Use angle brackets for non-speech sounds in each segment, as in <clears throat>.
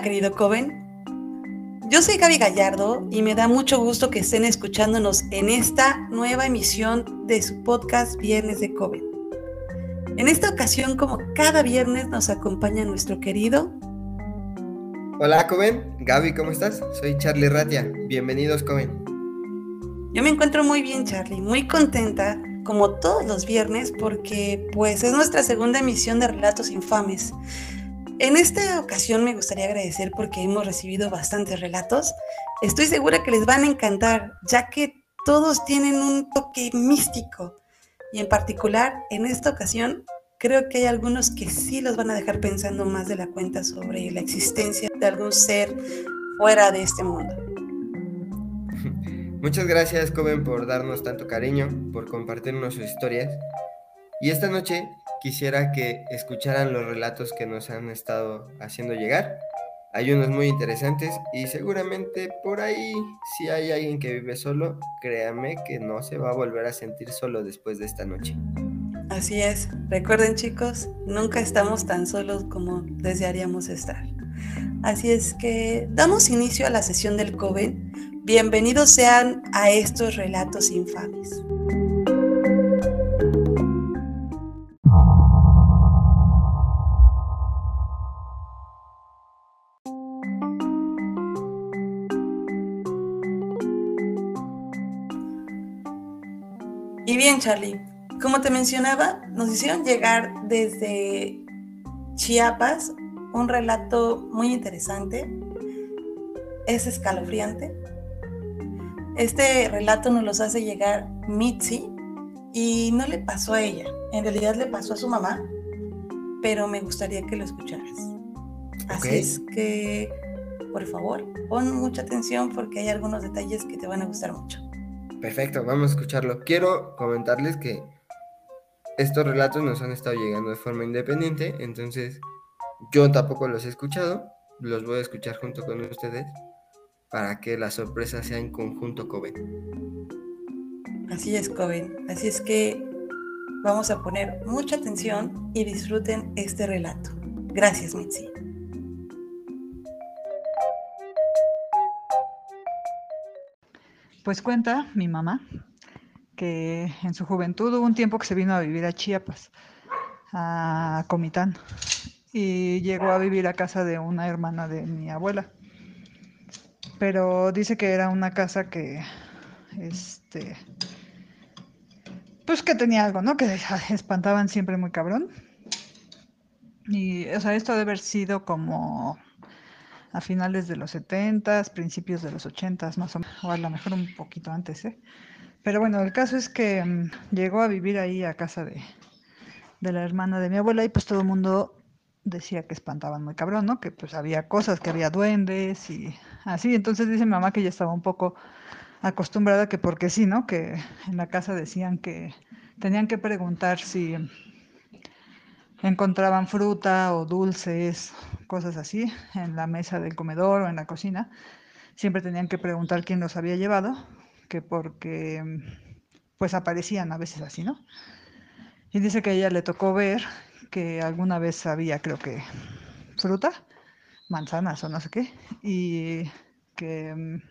Hola querido Coven, yo soy Gaby Gallardo y me da mucho gusto que estén escuchándonos en esta nueva emisión de su podcast Viernes de Coven. En esta ocasión, como cada viernes, nos acompaña nuestro querido. Hola Coven, Gaby, ¿cómo estás? Soy Charlie Ratia, bienvenidos Coven. Yo me encuentro muy bien Charlie, muy contenta como todos los viernes porque pues es nuestra segunda emisión de Relatos Infames. En esta ocasión me gustaría agradecer porque hemos recibido bastantes relatos. Estoy segura que les van a encantar, ya que todos tienen un toque místico. Y en particular, en esta ocasión, creo que hay algunos que sí los van a dejar pensando más de la cuenta sobre la existencia de algún ser fuera de este mundo. <laughs> Muchas gracias, Coven, por darnos tanto cariño, por compartirnos sus historias. Y esta noche quisiera que escucharan los relatos que nos han estado haciendo llegar. Hay unos muy interesantes y seguramente por ahí, si hay alguien que vive solo, créame que no se va a volver a sentir solo después de esta noche. Así es. Recuerden chicos, nunca estamos tan solos como desearíamos estar. Así es que damos inicio a la sesión del Coven. Bienvenidos sean a estos relatos infames. Y bien, Charlie, como te mencionaba, nos hicieron llegar desde Chiapas un relato muy interesante. Es escalofriante. Este relato nos los hace llegar Mitzi y no le pasó a ella. En realidad le pasó a su mamá, pero me gustaría que lo escucharas. Así es que, por favor, pon mucha atención porque hay algunos detalles que te van a gustar mucho. Perfecto, vamos a escucharlo. Quiero comentarles que estos relatos nos han estado llegando de forma independiente, entonces yo tampoco los he escuchado, los voy a escuchar junto con ustedes para que la sorpresa sea en conjunto Coven. Así es, Coven. Así es que vamos a poner mucha atención y disfruten este relato. Gracias, Mitzi. Pues cuenta mi mamá que en su juventud hubo un tiempo que se vino a vivir a Chiapas, a Comitán, y llegó a vivir a casa de una hermana de mi abuela. Pero dice que era una casa que, este, pues que tenía algo, ¿no? Que espantaban siempre muy cabrón. Y, o sea, esto debe haber sido como a finales de los 70, principios de los 80, más o menos, o a lo mejor un poquito antes, ¿eh? Pero bueno, el caso es que mm, llegó a vivir ahí a casa de, de la hermana de mi abuela y pues todo el mundo decía que espantaban muy cabrón, ¿no? Que pues había cosas, que había duendes y así. Entonces dice mi mamá que ella estaba un poco acostumbrada que porque sí, ¿no? Que en la casa decían que tenían que preguntar si encontraban fruta o dulces, cosas así, en la mesa del comedor o en la cocina, siempre tenían que preguntar quién los había llevado, que porque pues aparecían a veces así, ¿no? Y dice que a ella le tocó ver que alguna vez había, creo que, fruta, manzanas o no sé qué, y que mm,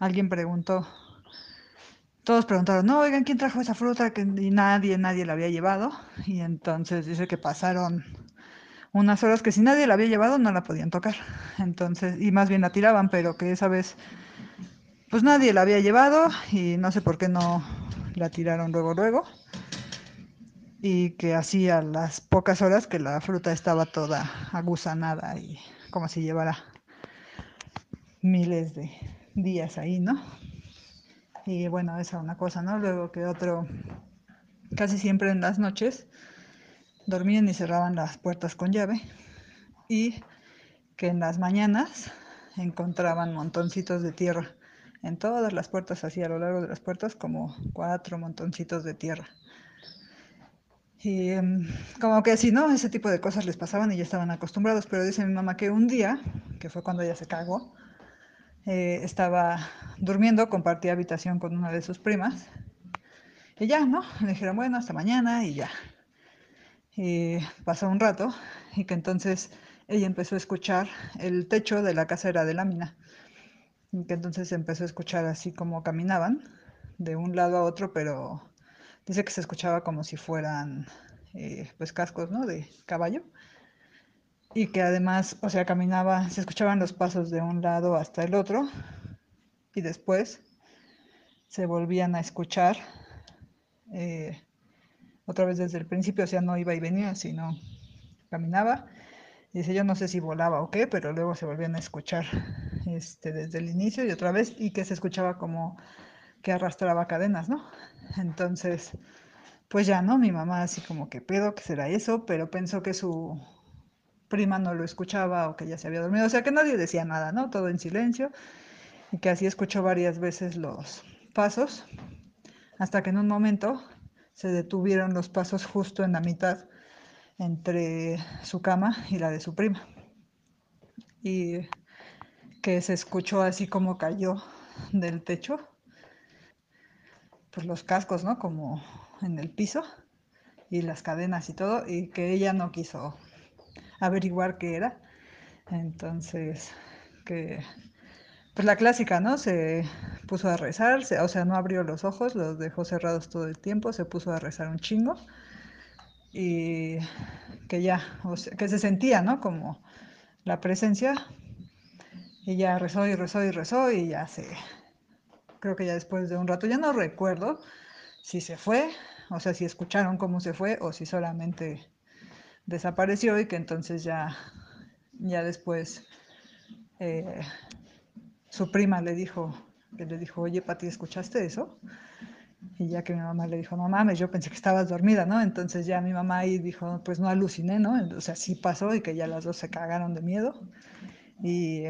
alguien preguntó, todos preguntaron, no, oigan, ¿quién trajo esa fruta? Que, y nadie, nadie la había llevado. Y entonces dice que pasaron unas horas que si nadie la había llevado no la podían tocar. Entonces, y más bien la tiraban, pero que esa vez, pues nadie la había llevado y no sé por qué no la tiraron luego, luego. Y que así a las pocas horas que la fruta estaba toda agusanada y como si llevara miles de días ahí, ¿no? Y bueno, esa una cosa, ¿no? Luego que otro, casi siempre en las noches, dormían y cerraban las puertas con llave. Y que en las mañanas encontraban montoncitos de tierra. En todas las puertas, así a lo largo de las puertas, como cuatro montoncitos de tierra. Y em, como que así, ¿no? Ese tipo de cosas les pasaban y ya estaban acostumbrados. Pero dice mi mamá que un día, que fue cuando ella se cagó, eh, estaba durmiendo, compartía habitación con una de sus primas. Y ya, ¿no? Le dijeron, bueno, hasta mañana y ya. Y pasó un rato y que entonces ella empezó a escuchar, el techo de la casa era de lámina, y que entonces empezó a escuchar así como caminaban de un lado a otro, pero dice que se escuchaba como si fueran eh, pues cascos, ¿no? De caballo. Y que además, o sea, caminaba, se escuchaban los pasos de un lado hasta el otro y después se volvían a escuchar eh, otra vez desde el principio, o sea, no iba y venía, sino caminaba. Dice, yo no sé si volaba o qué, pero luego se volvían a escuchar este, desde el inicio y otra vez, y que se escuchaba como que arrastraba cadenas, ¿no? Entonces, pues ya, ¿no? Mi mamá así como que pedo, que será eso, pero pensó que su prima no lo escuchaba o que ya se había dormido, o sea que nadie decía nada, ¿no? Todo en silencio, y que así escuchó varias veces los pasos, hasta que en un momento se detuvieron los pasos justo en la mitad entre su cama y la de su prima. Y que se escuchó así como cayó del techo, pues los cascos, ¿no? Como en el piso y las cadenas y todo, y que ella no quiso averiguar qué era. Entonces, que pues la clásica, ¿no? Se puso a rezar, o sea, no abrió los ojos, los dejó cerrados todo el tiempo, se puso a rezar un chingo y que ya, o sea, que se sentía, ¿no? Como la presencia y ya rezó y rezó y rezó y ya se, creo que ya después de un rato, ya no recuerdo si se fue, o sea, si escucharon cómo se fue o si solamente desapareció y que entonces ya, ya después eh, su prima le dijo, le dijo, oye, Pati, ¿escuchaste eso? Y ya que mi mamá le dijo, no mames, yo pensé que estabas dormida, ¿no? Entonces ya mi mamá ahí dijo, pues no aluciné, ¿no? O sea, sí pasó y que ya las dos se cagaron de miedo. Y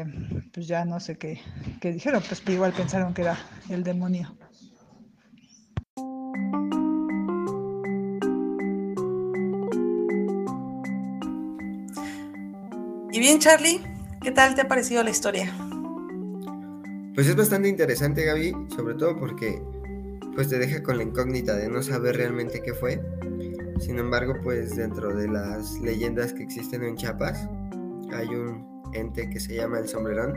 pues ya no sé qué, qué dijeron, pues igual pensaron que era el demonio. Bien, Charlie, ¿qué tal te ha parecido la historia? Pues es bastante interesante, Gaby, sobre todo porque pues te deja con la incógnita de no saber realmente qué fue. Sin embargo, pues dentro de las leyendas que existen en Chiapas, hay un ente que se llama el sombrerón,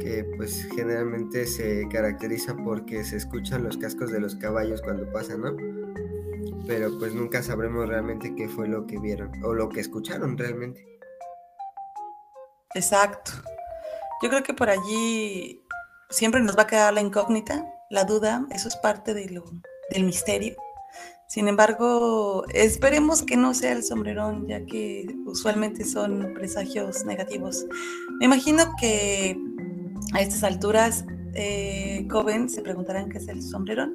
que pues generalmente se caracteriza porque se escuchan los cascos de los caballos cuando pasan, ¿no? Pero pues nunca sabremos realmente qué fue lo que vieron o lo que escucharon realmente. Exacto. Yo creo que por allí siempre nos va a quedar la incógnita, la duda, eso es parte de lo, del misterio. Sin embargo, esperemos que no sea el sombrerón, ya que usualmente son presagios negativos. Me imagino que a estas alturas, eh, Coven se preguntarán qué es el sombrerón.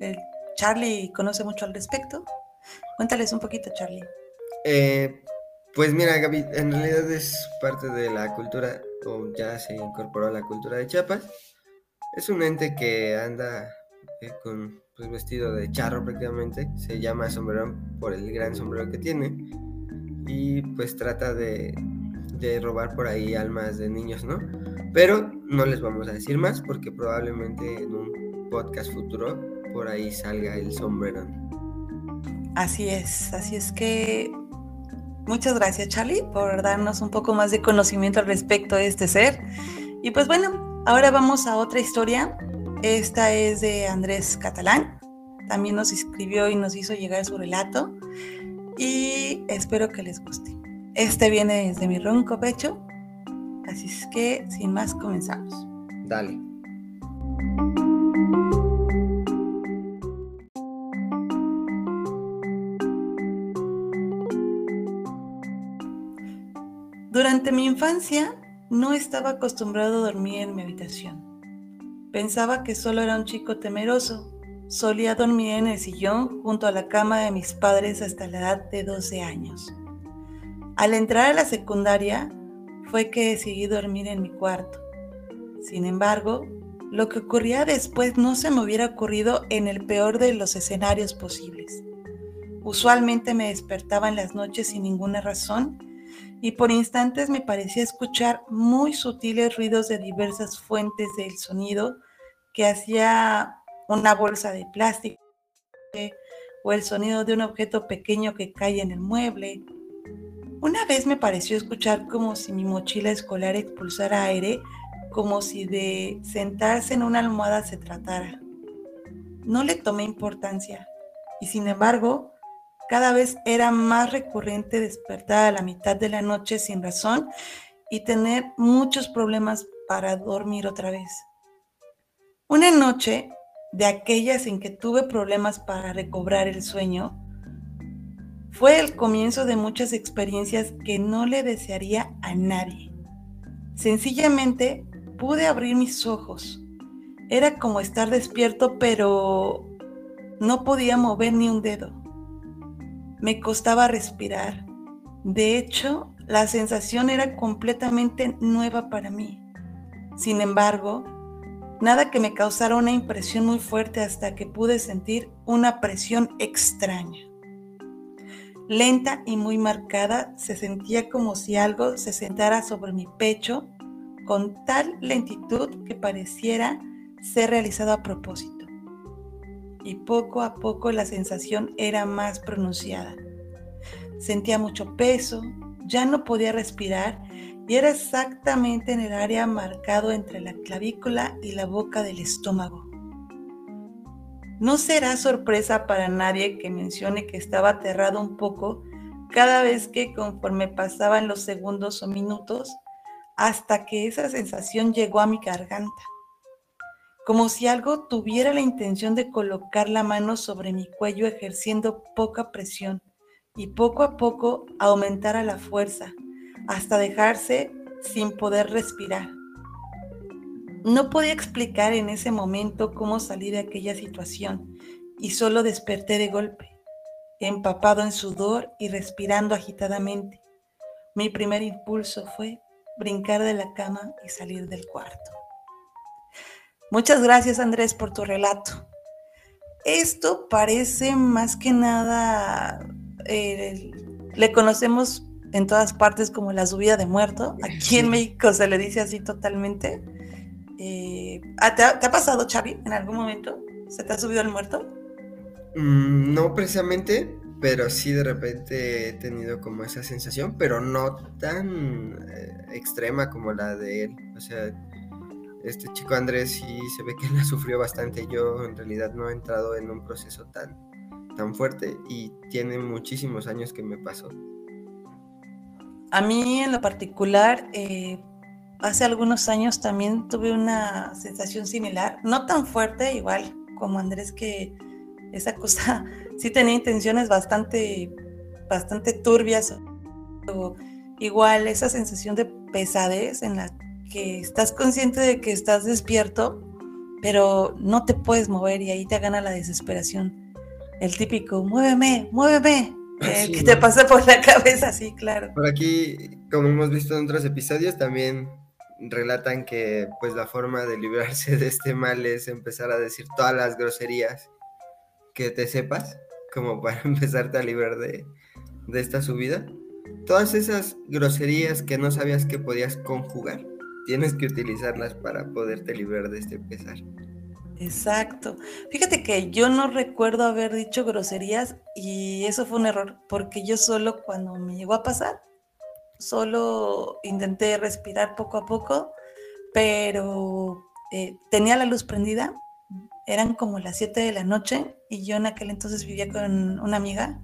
El Charlie conoce mucho al respecto. Cuéntales un poquito, Charlie. Eh, pues mira, Gaby, en realidad es parte de la cultura, o ya se incorporó a la cultura de Chiapas. Es un ente que anda eh, con pues, vestido de charro prácticamente. Se llama sombrerón por el gran sombrero que tiene. Y pues trata de, de robar por ahí almas de niños, ¿no? Pero no les vamos a decir más porque probablemente en un podcast futuro por ahí salga el sombrerón. Así es, así es que muchas gracias Charlie por darnos un poco más de conocimiento al respecto de este ser. Y pues bueno, Ahora vamos a otra historia. Esta es de Andrés Catalán. También nos escribió y nos hizo llegar su relato. Y espero que les guste. Este viene desde mi ronco pecho. Así es que, sin más, comenzamos. Dale. Durante mi infancia no estaba acostumbrado a dormir en mi habitación. Pensaba que solo era un chico temeroso. Solía dormir en el sillón junto a la cama de mis padres hasta la edad de 12 años. Al entrar a la secundaria fue que decidí dormir en mi cuarto. Sin embargo, lo que ocurría después no se me hubiera ocurrido en el peor de los escenarios posibles. Usualmente me despertaba en las noches sin ninguna razón y por instantes me parecía escuchar muy sutiles ruidos de diversas fuentes del sonido que hacía una bolsa de plástico o el sonido de un objeto pequeño que cae en el mueble Una vez me pareció escuchar como si mi mochila escolar expulsara aire, como si de sentarse en una almohada se tratara. No le tomé importancia y sin embargo, cada vez era más recurrente despertar a la mitad de la noche sin razón y tener muchos problemas para dormir otra vez. Una noche de aquellas en que tuve problemas para recobrar el sueño, fue el comienzo de muchas experiencias que no le desearía a nadie. Sencillamente pude abrir mis ojos. Era como estar despierto, pero no podía mover ni un dedo. Me costaba respirar. De hecho, la sensación era completamente nueva para mí. Sin embargo, nada que me causara una impresión muy fuerte hasta que pude sentir una presión extraña. Lenta y muy marcada, se sentía como si algo se sentara sobre mi pecho con tal lentitud que pareciera ser realizado a propósito. Y poco a poco la sensación era más pronunciada. Sentía mucho peso, ya no podía respirar y era exactamente en el área marcado entre la clavícula y la boca del estómago. No será sorpresa para nadie que mencione que estaba aterrado un poco cada vez que conforme pasaban los segundos o minutos, hasta que esa sensación llegó a mi garganta, como si algo tuviera la intención de colocar la mano sobre mi cuello ejerciendo poca presión y poco a poco aumentara la fuerza hasta dejarse sin poder respirar. No podía explicar en ese momento cómo salí de aquella situación y solo desperté de golpe, empapado en sudor y respirando agitadamente. Mi primer impulso fue brincar de la cama y salir del cuarto. Muchas gracias Andrés por tu relato. Esto parece más que nada, eh, le conocemos en todas partes como la subida de muerto. Aquí en México se le dice así totalmente. Eh, ¿te, ha, pasado, Xavi, en algún momento? ¿Se te ha subido el muerto? Mm, no precisamente, pero sí de repente he tenido como esa sensación, pero no tan eh, extrema como la de él. O sea, este chico Andrés sí se ve que <laughs> la sufrió bastante. Yo en realidad no he entrado en un proceso tan, tan fuerte y tiene muchísimos años que me pasó. A mí en lo particular, eh, hace algunos años también tuve una sensación similar, no tan fuerte, igual como Andrés, que esa cosa <laughs> sí tenía intenciones bastante, bastante turbias. igual esa sensación de pesadez en la que estás consciente de que estás despierto, pero no te puedes mover y ahí te gana la desesperación. El típico, muéveme, muéveme, eh, que te pase por la <laughs> cabeza, sí, claro. Por aquí, como hemos visto en otros episodios, también relatan que pues la forma de librarse de este mal es empezar a decir todas las groserías que te sepas, como <laughs> para empezarte a librar de, de esta subida. Todas esas groserías que no sabías que podías conjugar, tienes que utilizarlas para poderte librar de este pesar. Exacto. Fíjate que yo no recuerdo haber dicho groserías y eso fue un error, porque yo solo cuando me llegó a pasar, solo intenté respirar poco a poco, pero eh, tenía la luz prendida, eran como las 7 de la noche y yo en aquel entonces vivía con una amiga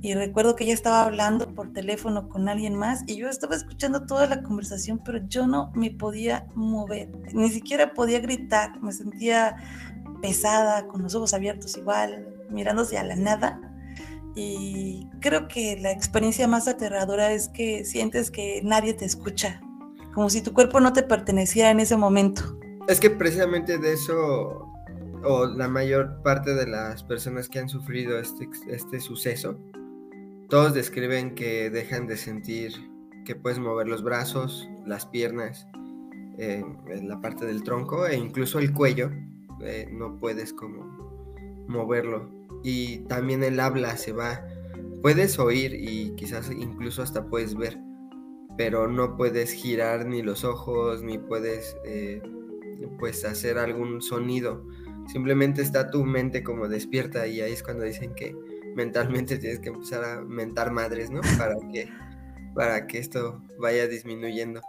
y recuerdo que ella estaba hablando por teléfono con alguien más y yo estaba escuchando toda la conversación, pero yo no me podía mover, ni siquiera podía gritar, me sentía pesada, con los ojos abiertos igual, mirándose a la nada. Y creo que la experiencia más aterradora es que sientes que nadie te escucha, como si tu cuerpo no te perteneciera en ese momento. Es que precisamente de eso, o la mayor parte de las personas que han sufrido este, este suceso, todos describen que dejan de sentir que puedes mover los brazos, las piernas, eh, la parte del tronco e incluso el cuello. Eh, no puedes como moverlo. Y también el habla se va. Puedes oír y quizás incluso hasta puedes ver, pero no puedes girar ni los ojos, ni puedes eh, pues hacer algún sonido. Simplemente está tu mente como despierta y ahí es cuando dicen que mentalmente tienes que empezar a mentar madres, ¿no? Para que para que esto vaya disminuyendo.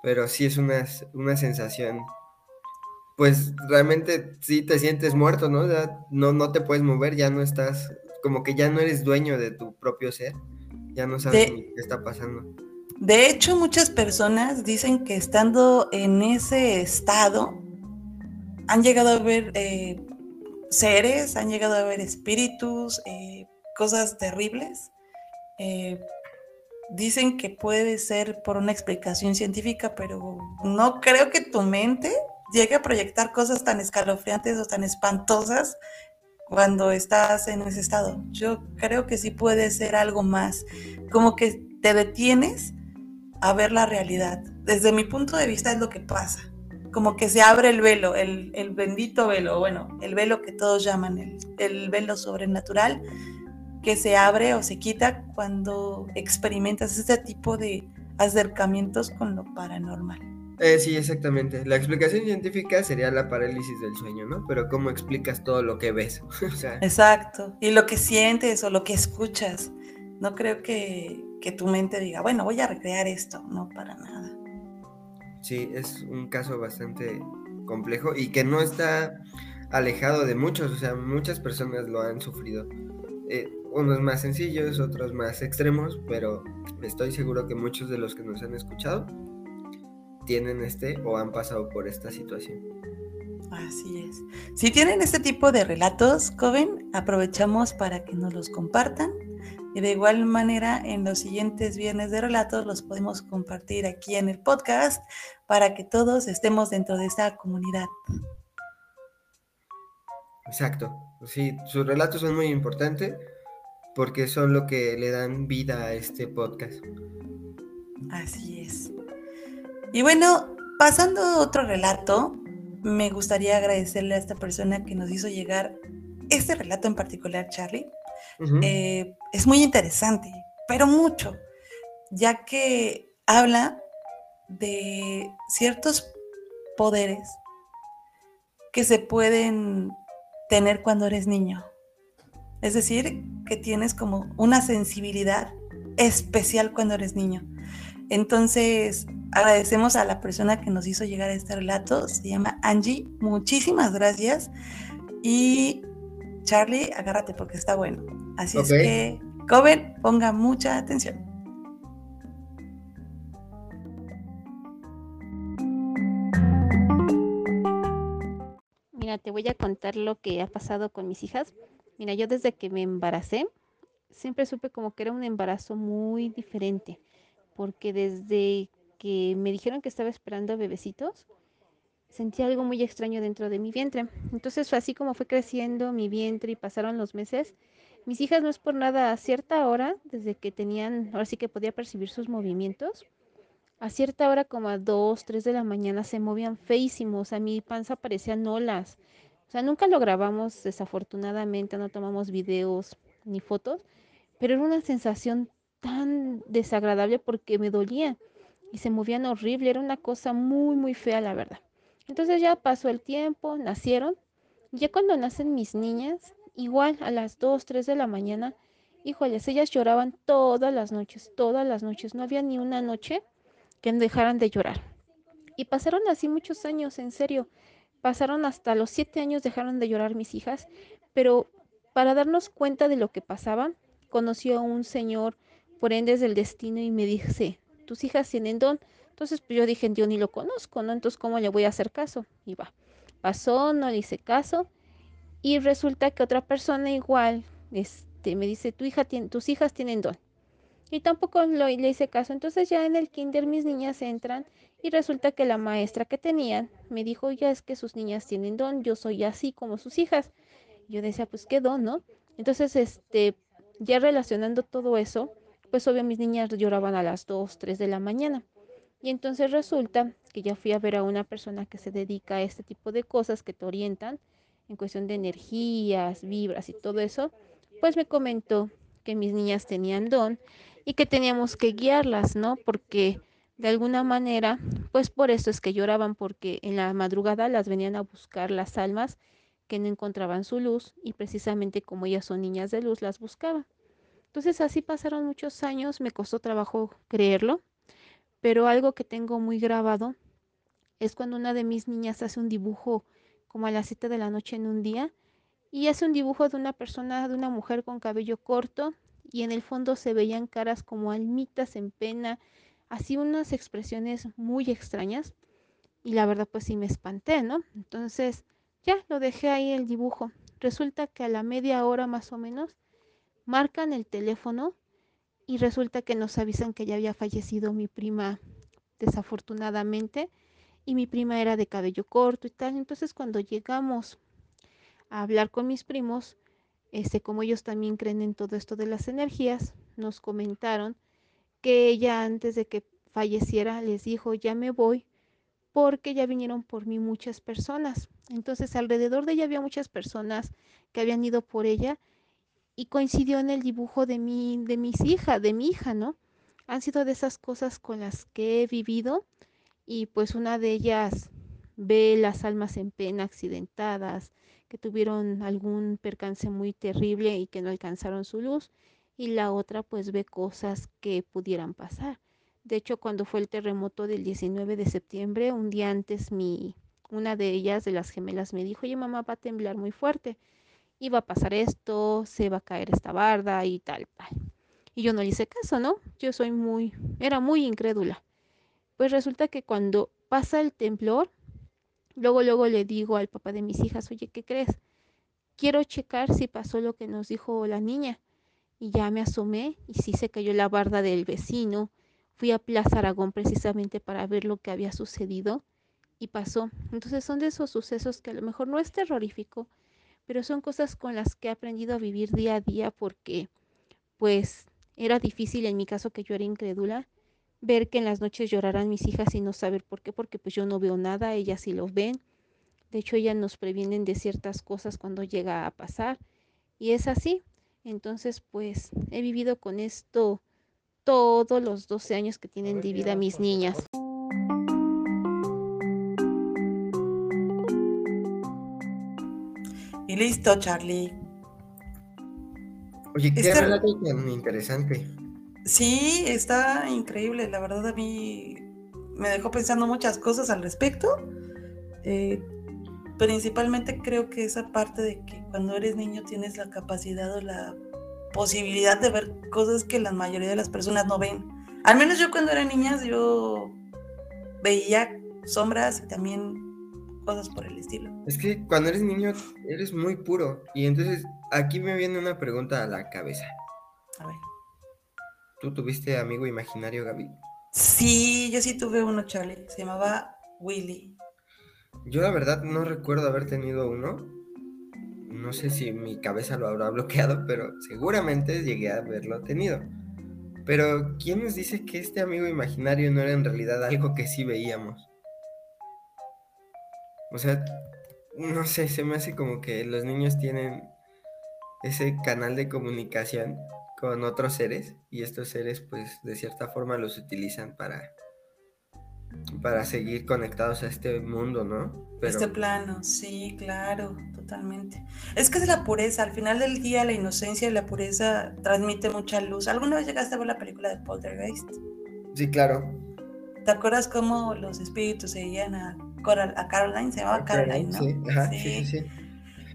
Pero sí es una, una sensación, pues realmente sí te sientes muerto, ¿no? no, no te puedes mover, ya no estás, como que ya no eres dueño de tu propio ser, ya no sabes qué está pasando. De hecho, muchas personas dicen que estando en ese estado han llegado a ver eh, seres, han llegado a ver espíritus, eh, cosas terribles. Eh, dicen que puede ser por una explicación científica, pero no creo que tu mente llegue a proyectar cosas tan escalofriantes o tan espantosas cuando estás en ese estado. Yo creo que sí puede ser algo más, como que te detienes a ver la realidad. Desde mi punto de vista es lo que pasa. Como que se abre el velo, el, bendito velo, bueno, el velo que todos llaman el, el velo sobrenatural, que se abre o se quita cuando experimentas este tipo de acercamientos con lo paranormal. Eh, sí, exactamente. La explicación científica sería la parálisis del sueño, ¿no? Pero ¿cómo explicas todo lo que ves? <laughs> Exacto. Y lo que sientes o lo que escuchas. No creo que, que tu mente diga, bueno, voy a recrear esto. No, para nada. Sí, es un caso bastante complejo y que no está alejado de muchos. O sea, muchas personas lo han sufrido. Eh, unos más sencillos, otros más extremos, pero estoy seguro que muchos de los que nos han escuchado tienen este o han pasado por esta situación. Así es. Si tienen este tipo de relatos, Coven, aprovechamos para que nos los compartan. Y de igual manera, en los siguientes viernes de relatos los podemos compartir aquí en el podcast para que todos estemos dentro de esta comunidad. Exacto. Sí, sus relatos son muy importantes porque son lo que le dan vida a este podcast. Así es. Y bueno, pasando a otro relato, me gustaría agradecerle a esta persona que nos hizo llegar este relato en particular, Charlie. Eh, es muy interesante, pero mucho, ya que habla de ciertos poderes que se pueden tener cuando eres niño. Es decir, que tienes como una sensibilidad especial cuando eres niño. Entonces, agradecemos a la persona que nos hizo llegar a este relato. Se llama Angie. Muchísimas gracias. Y Charlie, agárrate porque está bueno. Así es que, Coven, ponga mucha atención. Mira, te voy a contar lo que ha pasado con mis hijas. Mira, yo desde que me embaracé, siempre supe como que era un embarazo muy diferente, porque desde que me dijeron que estaba esperando bebecitos, sentí algo muy extraño dentro de mi vientre. Entonces fue así como fue creciendo mi vientre y pasaron los meses. Mis hijas no es por nada a cierta hora, desde que tenían, ahora sí que podía percibir sus movimientos, a cierta hora como a 2, 3 de la mañana se movían feísimos, a mi panza parecían olas, o sea, nunca lo grabamos, desafortunadamente, no tomamos videos ni fotos, pero era una sensación tan desagradable porque me dolía y se movían horrible, era una cosa muy, muy fea, la verdad. Entonces ya pasó el tiempo, nacieron, ya cuando nacen mis niñas, igual a las 2, 3 de la mañana, híjoles, ellas lloraban todas las noches, todas las noches, no había ni una noche que dejaran de llorar. Y pasaron así muchos años, en serio. Pasaron hasta los siete años, dejaron de llorar mis hijas, pero para darnos cuenta de lo que pasaba, conoció a un señor por ende del destino y me dice, tus hijas tienen don. Entonces pues yo dije, yo ni lo conozco, ¿no? Entonces, ¿cómo le voy a hacer caso? Y va. Pasó, no le hice caso. Y resulta que otra persona igual este, me dice, tu hija tus hijas tienen don. Y tampoco lo, le hice caso. Entonces ya en el kinder mis niñas entran y resulta que la maestra que tenían me dijo, ya es que sus niñas tienen don, yo soy así como sus hijas. Yo decía, pues qué don, ¿no? Entonces, este, ya relacionando todo eso, pues obvio mis niñas lloraban a las 2, 3 de la mañana. Y entonces resulta que ya fui a ver a una persona que se dedica a este tipo de cosas que te orientan en cuestión de energías, vibras y todo eso, pues me comentó que mis niñas tenían don y que teníamos que guiarlas, ¿no? Porque de alguna manera, pues por eso es que lloraban, porque en la madrugada las venían a buscar las almas que no encontraban su luz y precisamente como ellas son niñas de luz, las buscaban. Entonces así pasaron muchos años, me costó trabajo creerlo, pero algo que tengo muy grabado es cuando una de mis niñas hace un dibujo como a las 7 de la noche en un día y hace un dibujo de una persona, de una mujer con cabello corto y en el fondo se veían caras como almitas en pena, así unas expresiones muy extrañas y la verdad pues sí me espanté, ¿no? Entonces ya lo dejé ahí el dibujo. Resulta que a la media hora más o menos marcan el teléfono y resulta que nos avisan que ya había fallecido mi prima desafortunadamente y mi prima era de cabello corto y tal. Entonces cuando llegamos a hablar con mis primos, este, como ellos también creen en todo esto de las energías, nos comentaron que ella antes de que falleciera les dijo, ya me voy porque ya vinieron por mí muchas personas. Entonces alrededor de ella había muchas personas que habían ido por ella y coincidió en el dibujo de mi, de mis hijas, de mi hija, ¿no? Han sido de esas cosas con las que he vivido y pues una de ellas ve las almas en pena accidentadas, que tuvieron algún percance muy terrible y que no alcanzaron su luz, y la otra pues ve cosas que pudieran pasar. De hecho, cuando fue el terremoto del 19 de septiembre, un día antes mi una de ellas de las gemelas me dijo, "Oye, mamá, va a temblar muy fuerte." iba a pasar esto, se va a caer esta barda y tal, tal. Y yo no le hice caso, ¿no? Yo soy muy, era muy incrédula. Pues resulta que cuando pasa el temblor, luego, luego le digo al papá de mis hijas, oye, ¿qué crees? Quiero checar si pasó lo que nos dijo la niña. Y ya me asomé y sí se cayó la barda del vecino. Fui a Plaza Aragón precisamente para ver lo que había sucedido y pasó. Entonces son de esos sucesos que a lo mejor no es terrorífico, pero son cosas con las que he aprendido a vivir día a día porque pues era difícil en mi caso que yo era incrédula ver que en las noches llorarán mis hijas y no saber por qué, porque pues yo no veo nada, ellas sí lo ven. De hecho, ellas nos previenen de ciertas cosas cuando llega a pasar y es así. Entonces, pues he vivido con esto todos los 12 años que tienen de vida mis niñas. Y listo, Charlie. Oye, qué este... relato tan interesante. Sí, está increíble. La verdad a mí me dejó pensando muchas cosas al respecto. Eh, principalmente creo que esa parte de que cuando eres niño tienes la capacidad o la posibilidad de ver cosas que la mayoría de las personas no ven. Al menos yo cuando era niña yo veía sombras y también cosas por el estilo. Es que cuando eres niño eres muy puro. Y entonces aquí me viene una pregunta a la cabeza. A ver. ¿Tú tuviste amigo imaginario, Gaby? Sí, yo sí tuve uno, Charlie. Se llamaba Willy. Yo la verdad no recuerdo haber tenido uno. No sé si mi cabeza lo habrá <laughs> bloqueado, pero seguramente llegué a haberlo tenido. Pero, ¿quién nos dice que este amigo imaginario no era en realidad algo que sí veíamos? O sea, no sé, se me hace como que los niños tienen ese canal de comunicación con otros seres y estos seres pues de cierta forma los utilizan para para seguir conectados a este mundo, ¿no? Este plano, sí, claro, totalmente. Es que es la pureza, al final del día la inocencia y la pureza transmite mucha luz. ¿Alguna vez llegaste a ver la película de Poltergeist? Sí, claro. ¿Te acuerdas cómo los espíritus seguían a a Caroline, se llamaba Caroline, ¿no? Sí, ajá, sí, sí. sí.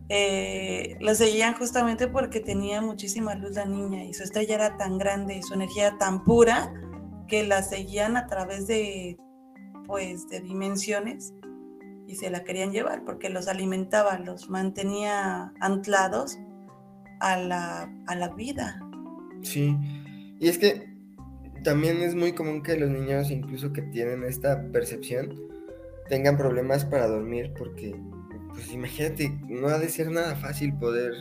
Eh, lo seguían justamente porque tenía muchísima luz la niña y su estrella era tan grande y su energía tan pura que la seguían a través de, pues, de dimensiones y se la querían llevar porque los alimentaba, los mantenía anclados a la, a la vida. Sí, y es que también es muy común que los niños, incluso que tienen esta percepción, tengan problemas para dormir porque, pues imagínate, no ha de ser nada fácil poder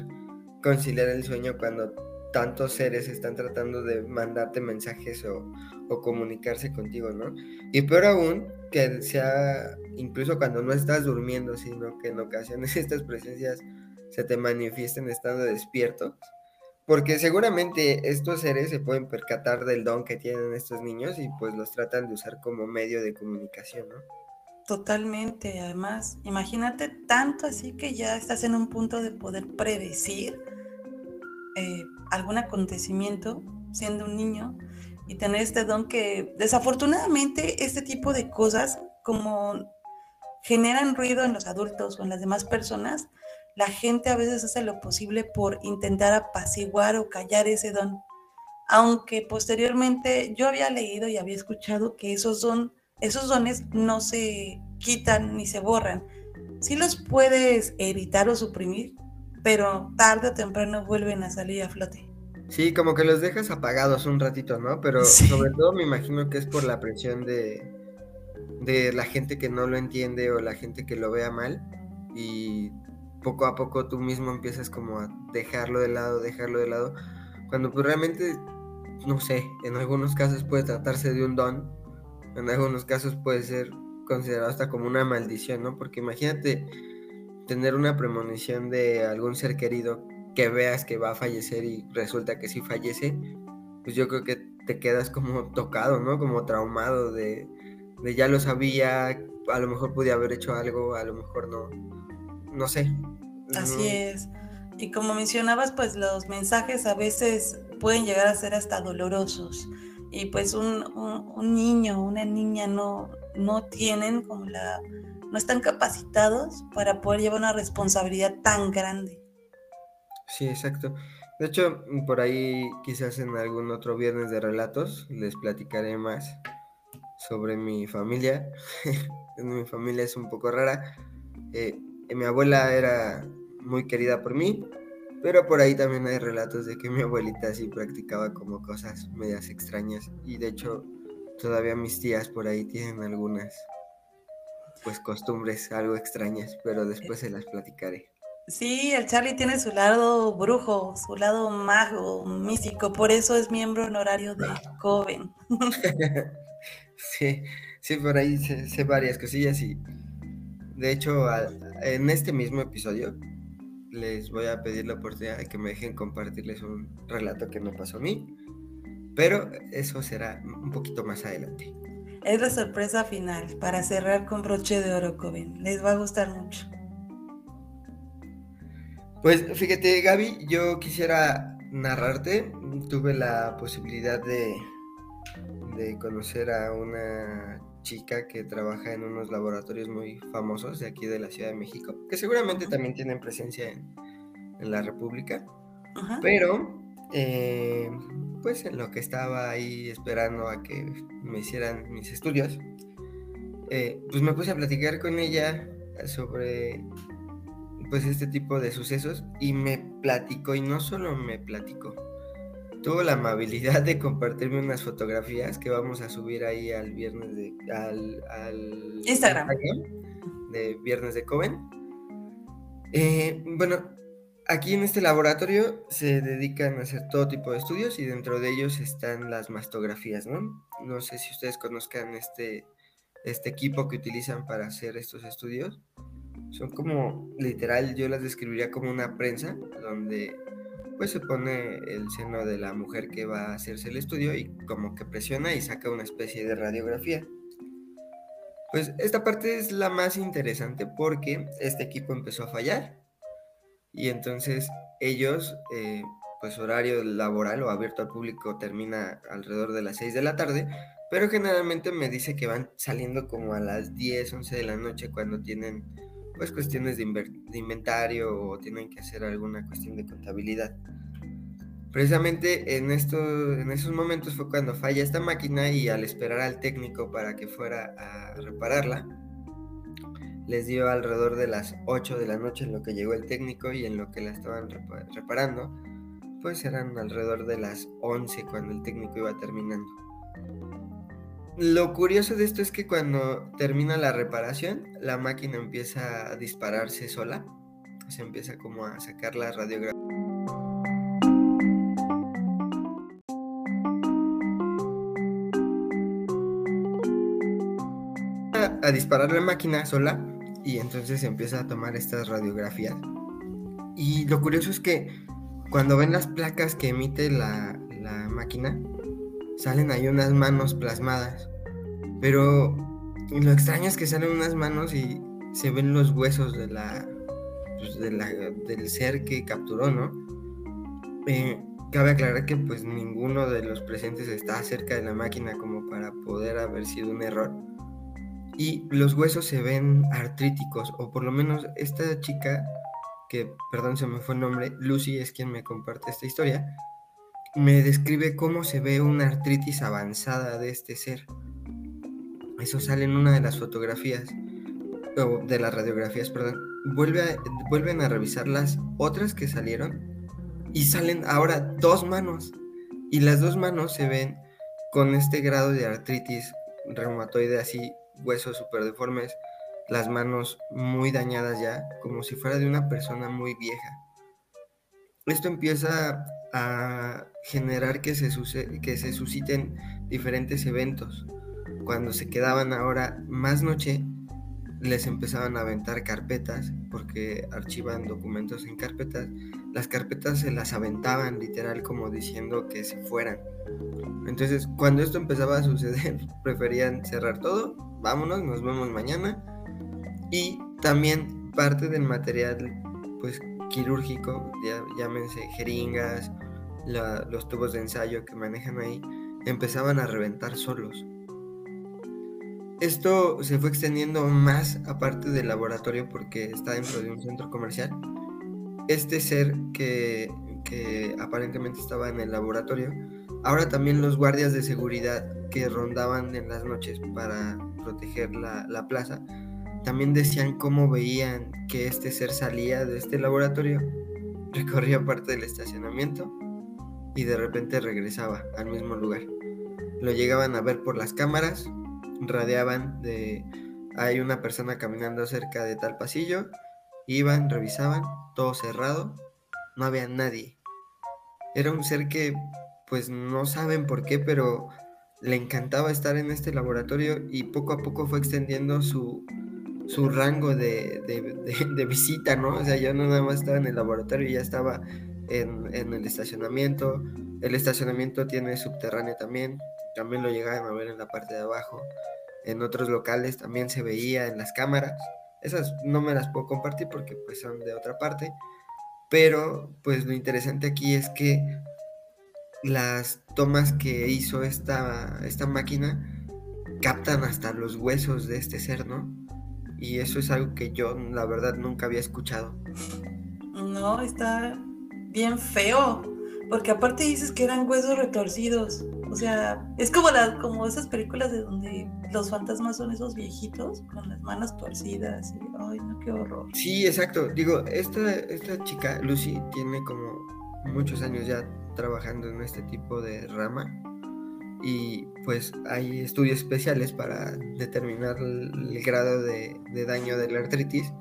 conciliar el sueño cuando tantos seres están tratando de mandarte mensajes o, comunicarse contigo, ¿no? Y peor aún, que sea incluso cuando no estás durmiendo, sino que en ocasiones <laughs> estas presencias se te manifiesten estando despierto. Porque seguramente estos seres se pueden percatar del don que tienen estos niños y pues los tratan de usar como medio de comunicación, ¿no? Totalmente, además, imagínate tanto así que ya estás en un punto de poder predecir eh, algún acontecimiento siendo un niño y tener este don que desafortunadamente este tipo de cosas como generan ruido en los adultos o en las demás personas, la gente a veces hace lo posible por intentar apaciguar o callar ese don. Aunque posteriormente yo había leído y había escuchado que esos, don, esos dones no se quitan ni se borran. Sí los puedes evitar o suprimir, pero tarde o temprano vuelven a salir a flote. Sí, como que los dejas apagados un ratito, ¿no? Pero sobre todo me imagino que es por la presión de, de la gente que no lo entiende o la gente que lo vea mal y poco a poco tú mismo empiezas como a dejarlo de lado, dejarlo de lado, cuando pues realmente, no sé, en algunos casos puede tratarse de un don, en algunos casos puede ser considerado hasta como una maldición, ¿no? Porque imagínate tener una premonición de algún ser querido que veas que va a fallecer y resulta que sí fallece, pues yo creo que te quedas como tocado, ¿no? Como traumado de, de ya lo sabía, a lo mejor podía haber hecho algo, a lo mejor no, no sé. Así es. Y como mencionabas, pues los mensajes a veces pueden llegar a ser hasta dolorosos. Y pues un, un, niño, una niña no, no tienen como la, no están capacitados para poder llevar una responsabilidad tan grande. Sí, exacto. De hecho, por ahí quizás en algún otro viernes de relatos les platicaré más sobre mi familia. <laughs> mi familia es un poco rara. Eh, mi abuela era muy querida por mí, pero por ahí también hay relatos de que mi abuelita sí practicaba como cosas medias extrañas. Y de hecho, todavía mis tías por ahí tienen algunas pues costumbres algo extrañas, pero después se las platicaré. Sí, el Charlie tiene su lado brujo, su lado mago, místico, por eso es miembro honorario de Coven. <laughs> sí, sí, por ahí sé, varias cosillas y de hecho en este mismo episodio les voy a pedir la oportunidad de que me dejen compartirles un relato que me pasó a mí, pero eso será un poquito más adelante. Es la sorpresa final para cerrar con broche de oro, Coven. Les va a gustar mucho. Pues fíjate, Gaby, yo quisiera narrarte. Tuve la posibilidad de, de conocer a una chica que trabaja en unos laboratorios muy famosos de aquí de la Ciudad de México, que seguramente también tienen presencia en, la República. Pero, eh, pues en lo que estaba ahí esperando a que me hicieran mis estudios, eh, pues me puse a platicar con ella sobre pues este tipo de sucesos y me platicó y no solo me platicó, tuvo la amabilidad de compartirme unas fotografías que vamos a subir ahí al viernes de al, Instagram. de viernes de Coven. Eh, bueno, aquí en este laboratorio se dedican a hacer todo tipo de estudios y dentro de ellos están las mastografías, ¿no? No sé si ustedes conozcan este, este equipo que utilizan para hacer estos estudios son como, literal, yo las describiría como una prensa donde pues se pone el seno de la mujer que va a hacerse el estudio y como que presiona y saca una especie de radiografía. Pues esta parte es la más interesante porque este equipo empezó a fallar y entonces ellos, eh, pues horario laboral o abierto al público termina alrededor de las 6 de la tarde, pero generalmente me dice que van saliendo como a las 10, 11 de la noche cuando tienen pues cuestiones de, inventario o tienen que hacer alguna cuestión de contabilidad. Precisamente en, esto, en esos momentos fue cuando falla esta máquina y al esperar al técnico para que fuera a repararla, les dio alrededor de las 8 de la noche en lo que llegó el técnico y en lo que la estaban reparando, pues eran alrededor de las 11 cuando el técnico iba terminando. Lo curioso de esto es que cuando termina la reparación, la máquina empieza a dispararse sola. Se empieza como a sacar la radiografía. A, disparar la máquina sola y entonces empieza a tomar estas radiografías. Y lo curioso es que cuando ven las placas que emite la, la máquina, salen ahí unas manos plasmadas. Pero lo extraño es que salen unas manos y se ven los huesos de la, pues, del ser que capturó, ¿no? Eh, cabe aclarar que pues ninguno de los presentes está cerca de la máquina como para poder haber sido un error. Y los huesos se ven artríticos, o por lo menos esta chica, que perdón se me fue el nombre, Lucy es quien me comparte esta historia, me describe cómo se ve una artritis avanzada de este ser. Eso sale en una de las fotografías, o de las radiografías, perdón. Vuelve vuelven a revisar las otras que salieron y salen ahora dos manos. Y las dos manos se ven con este grado de artritis reumatoide así, huesos súper deformes, las manos muy dañadas ya, como si fuera de una persona muy vieja. Esto empieza a generar que se, que se susciten diferentes eventos. Cuando se quedaban ahora más noche, les empezaban a aventar carpetas, porque archivan documentos en carpetas. Las carpetas se las aventaban literal como diciendo que se fueran. Entonces, cuando esto empezaba a suceder, <laughs> preferían cerrar todo, vámonos, nos vemos mañana. Y también parte del material, pues quirúrgico, ya, llámense jeringas, los tubos de ensayo que manejan ahí, empezaban a reventar solos. Esto se fue extendiendo más aparte del laboratorio porque está dentro de un centro comercial. Este ser que, aparentemente estaba en el laboratorio, ahora también los guardias de seguridad que rondaban en las noches para proteger la plaza, también decían cómo veían que este ser salía de este laboratorio, <laughs> recorría parte del estacionamiento y de repente regresaba al mismo lugar. Lo llegaban a ver por las cámaras, radiaban de hay una persona caminando cerca de tal pasillo, iban, revisaban, todo cerrado, no había nadie. Era un ser que pues no saben por qué, pero le encantaba estar en este laboratorio y poco a poco fue extendiendo su, su rango de, de, visita, ¿no? O sea, yo no nada más estaba en el laboratorio, ya estaba en, el estacionamiento. El estacionamiento tiene subterráneo también, también lo llegaban a ver en la parte de abajo. En otros locales también se veía en las cámaras. Esas no me las puedo compartir porque pues son de otra parte. Pero pues lo interesante aquí es que las tomas que hizo esta, esta máquina captan hasta los huesos de este ser, ¿no? Y eso es algo que yo la verdad nunca había escuchado. No, está bien feo, porque aparte dices que eran huesos retorcidos. O sea, es como, la, como esas películas de donde los fantasmas son esos viejitos con las manos torcidas. Y, ay, no, qué horror. Sí, exacto. Digo, esta, esta chica, Lucy, tiene como muchos años ya trabajando en este tipo de rama y pues hay estudios especiales para determinar el, grado de, de, daño de la artritis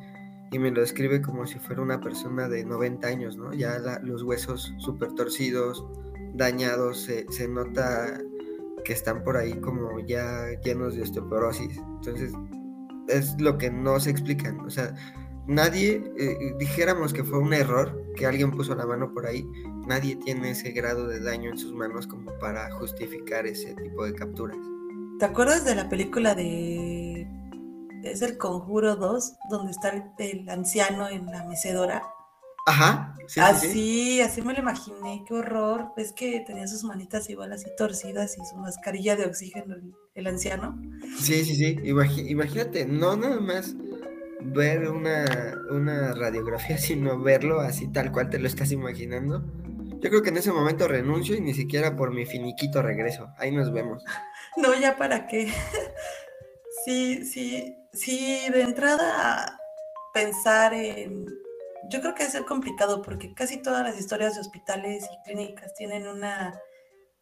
y me lo describe como si fuera una persona de 90 años, ¿no? Ya los huesos súper torcidos, dañados, se, se, nota que están por ahí como ya llenos de osteoporosis. Entonces, es lo que no se explican. O sea, nadie, eh, dijéramos que fue un error, que alguien puso la mano por ahí, nadie tiene ese grado de daño en sus manos como para justificar ese tipo de capturas. ¿Te acuerdas de la película de es el Conjuro 2, donde está el, anciano en la mecedora. Ajá, sí, así, así me lo imaginé, qué horror. Es que tenía sus manitas igual así torcidas y su mascarilla de oxígeno, el, anciano. Sí, sí, sí, imagínate, no nada más ver una, una radiografía, <laughs> sino verlo así tal cual te lo estás imaginando. Yo creo que en ese momento renuncio y ni siquiera por mi finiquito regreso. Ahí nos vemos. <laughs> No, ya para qué. <laughs> sí, sí, Sí, de entrada pensar en... Yo creo que es ser complicado porque casi todas las historias de hospitales y clínicas tienen una,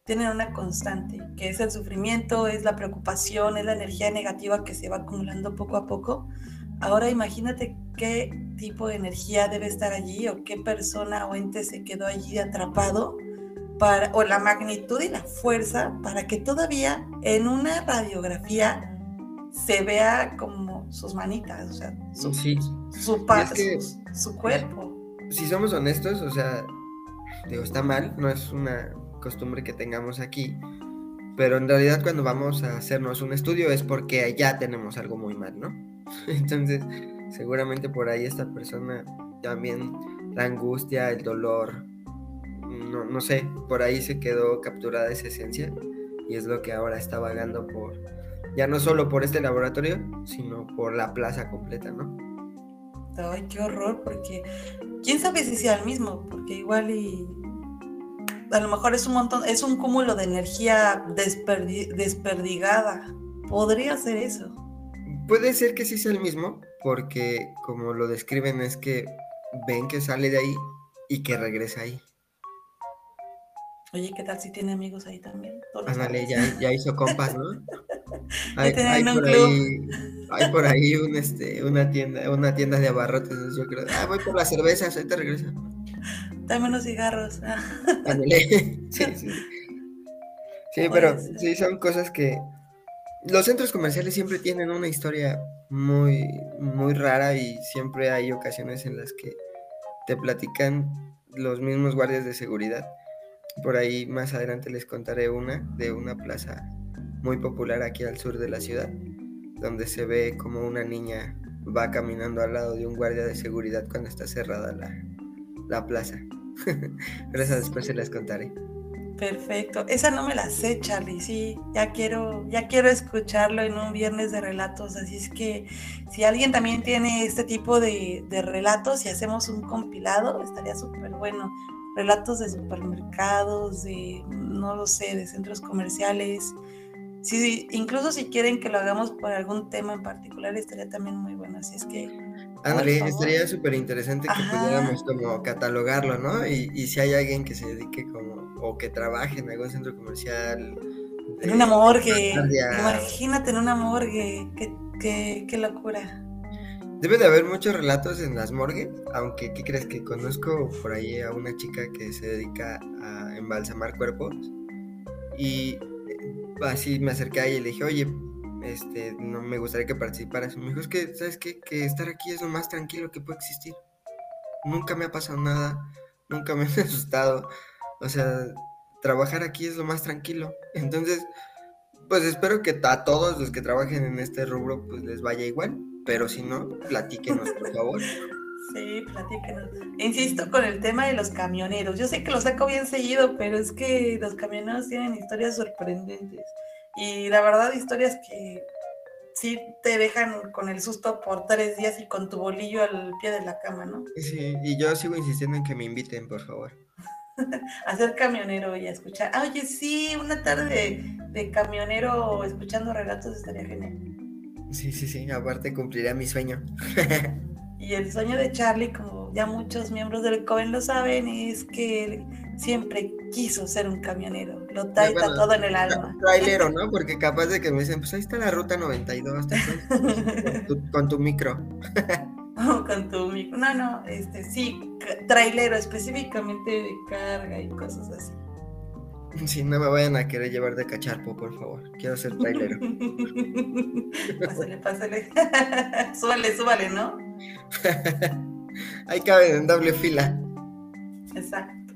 tienen una constante, que es el sufrimiento, es la preocupación, es la energía negativa que se va acumulando poco a poco. Ahora imagínate qué tipo de energía debe estar allí o qué persona o ente se quedó allí atrapado para, o la magnitud y la fuerza para que todavía en una radiografía se vea como sus manitas, o sea, su, sí. su, su, cuerpo. Si somos honestos, o sea, digo, está mal, no es una costumbre que tengamos aquí, pero en realidad cuando vamos a hacernos un estudio es porque ya tenemos algo muy mal, ¿no? <laughs> Entonces, seguramente por ahí esta persona también la angustia, el dolor, no, no sé, por ahí se quedó capturada esa esencia y es lo que ahora está vagando por, ya no solo por este laboratorio, sino por la plaza completa, ¿no? Ay, qué horror, porque quién sabe si sea el mismo, porque igual y a lo mejor es un montón, es un cúmulo de energía desperdigada. Podría ser eso. Puede ser que sí sea el mismo, porque como lo describen es que ven que sale de ahí y que regresa ahí. Oye, ¿qué tal si tiene amigos ahí también? Ándale, ya, ya, hizo compas, <laughs> ¿no? <laughs> hay, hay, por ahí, hay, por ahí, un, este, una tienda, una tienda de abarrotes, yo creo. Ah, voy por las cervezas, ahí te regreso. Dame unos cigarros. Ándale, <laughs> <laughs> sí, sí. Sí, pero sí, son cosas que los centros comerciales siempre tienen una historia muy, muy rara y siempre hay ocasiones en las que te platican los mismos guardias de seguridad por ahí más adelante les contaré una de una plaza muy popular aquí al sur de la ciudad, donde se ve como una niña va caminando al lado de un guardia de seguridad cuando está cerrada la, plaza. <laughs> Pero esa después se las contaré. Perfecto. Esa no me la sé, Charlie. Sí, ya quiero, ya quiero escucharlo en un viernes de relatos. Así es que si alguien también tiene este tipo de, de relatos y hacemos un compilado, estaría súper bueno relatos de supermercados, de, no lo sé, de centros comerciales. Sí, incluso si quieren que lo hagamos por algún tema en particular, estaría también muy bueno. Así es que. Ándale, estaría súper interesante que pudiéramos como catalogarlo, ¿no? Y, y, si hay alguien que se dedique como, o que trabaje en algún centro comercial. En una morgue. Imagínate en una morgue. Qué, qué, qué locura. Debe de haber muchos relatos en las morgues, aunque ¿qué crees que conozco por ahí a una chica que se dedica a embalsamar cuerpos? Y así me acerqué a ella y le dije, oye, este, no me gustaría que participaras. Me dijo, es que, ¿sabes qué? Que estar aquí es lo más tranquilo que puede existir. Nunca me ha pasado nada, nunca me <laughs> he asustado. O sea, trabajar aquí es lo más tranquilo. Entonces, pues espero que a todos los que trabajen en este rubro, pues les vaya igual pero si no, platíquenos, por favor. <laughs> Sí, platíquenos. Insisto con el tema de los camioneros. Yo sé que lo saco bien seguido, pero es que los camioneros tienen historias sorprendentes. Y la verdad, historias que sí te dejan con el susto por tres días y con tu bolillo al pie de la cama, ¿no? Sí, y yo sigo insistiendo en que me inviten, por favor. <laughs> a ser camionero y a escuchar. Ah, oye, sí, una tarde de, de camionero escuchando relatos estaría genial. Sí, sí, sí, aparte cumplirá mi sueño. <laughs> y el sueño de Charlie, como ya muchos miembros del Coven lo saben, es que él siempre quiso ser un camionero. Lo trae todo en el alma. Trailero, ¿no? Porque capaz de que me dicen, pues ahí está la ruta 92, con, tu, con tu micro. <laughs> con tu micro. No, no, este sí, trailero, específicamente de carga y cosas así. <laughs> Si no me vayan a querer llevar de cacharpo, por favor. Quiero ser trailero. <laughs> pásale, pásale. súbale, súbale, ¿no? <laughs> Ahí caben en doble fila. Exacto.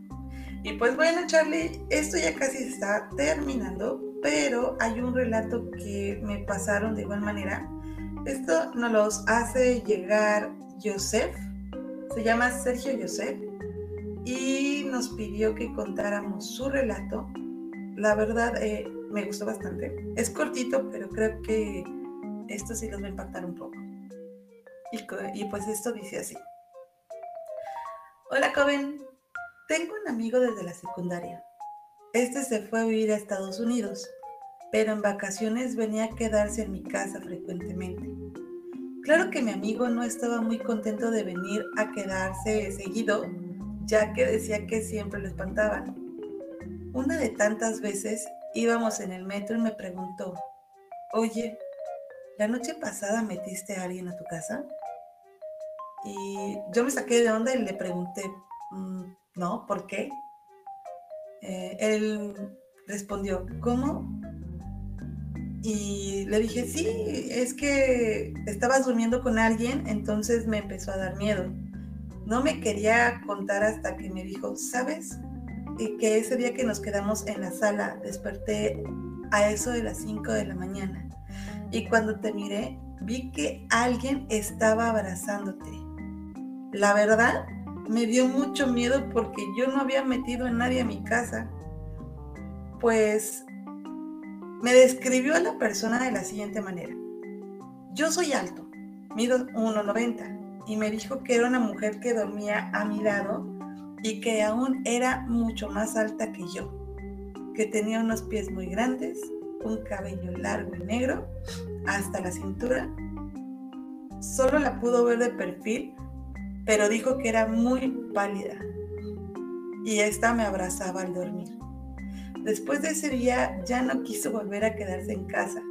Y pues bueno, Charlie, esto ya casi está terminando, pero hay un relato que me pasaron de igual manera. Esto nos los hace llegar Joseph. Se llama Sergio Joseph y nos pidió que contáramos su relato. La verdad, eh, me gustó bastante. Es cortito, pero creo que esto sí los va a impactar un poco. Y, pues esto dice así. Hola, joven. Tengo un amigo desde la secundaria. Este se fue a vivir a Estados Unidos, pero en vacaciones venía a quedarse en mi casa frecuentemente. Claro que mi amigo no estaba muy contento de venir a quedarse seguido ya que decía que siempre lo espantaban. Una de tantas veces íbamos en el metro y me preguntó, oye, ¿la noche pasada metiste a alguien a tu casa? Y yo me saqué de onda y le pregunté, mm, no, ¿por qué? Eh, él respondió, ¿cómo? Y le dije, sí, es que estabas durmiendo con alguien, entonces me empezó a dar miedo. No me quería contar hasta que me dijo, ¿sabes? Y que ese día que nos quedamos en la sala, desperté a eso de las 5 de la mañana. Y cuando te miré, vi que alguien estaba abrazándote. La verdad, me dio mucho miedo porque yo no había metido a nadie a mi casa. Pues me describió a la persona de la siguiente manera. Yo soy alto, mido 1,90 y me dijo que era una mujer que dormía a mi lado y que aún era mucho más alta que yo, que tenía unos pies muy grandes, un cabello largo y negro hasta la cintura. Solo la pudo ver de perfil, pero dijo que era muy pálida y esta me abrazaba al dormir. Después de ese día ya no quiso volver a quedarse en casa.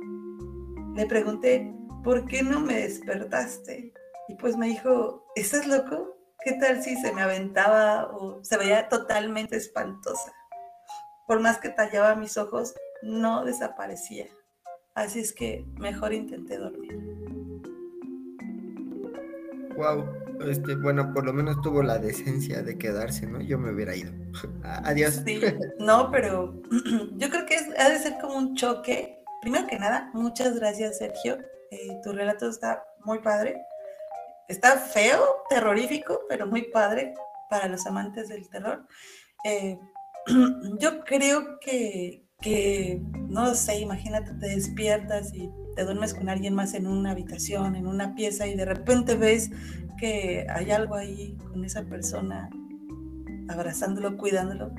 Le pregunté, ¿por qué no me despertaste? Y pues me dijo, ¿estás loco? ¿Qué tal si se me aventaba o se veía totalmente espantosa? Por más que tallaba mis ojos, no desaparecía. Así es que mejor intenté dormir. Wow, este, bueno, por lo menos tuvo la decencia de quedarse, ¿no? Yo me hubiera ido. <laughs> Adiós. Sí, <laughs> no, pero <clears throat> yo creo que ha de ser como un choque. Primero que nada, muchas gracias, Sergio. Eh, tu relato está muy padre. Está feo, terrorífico, pero muy padre para los amantes del terror. Eh, <clears throat> yo creo que, que, no sé, imagínate, te despiertas y te duermes con alguien más en una habitación, en una pieza y de repente ves que hay algo ahí con esa persona abrazándolo, cuidándolo,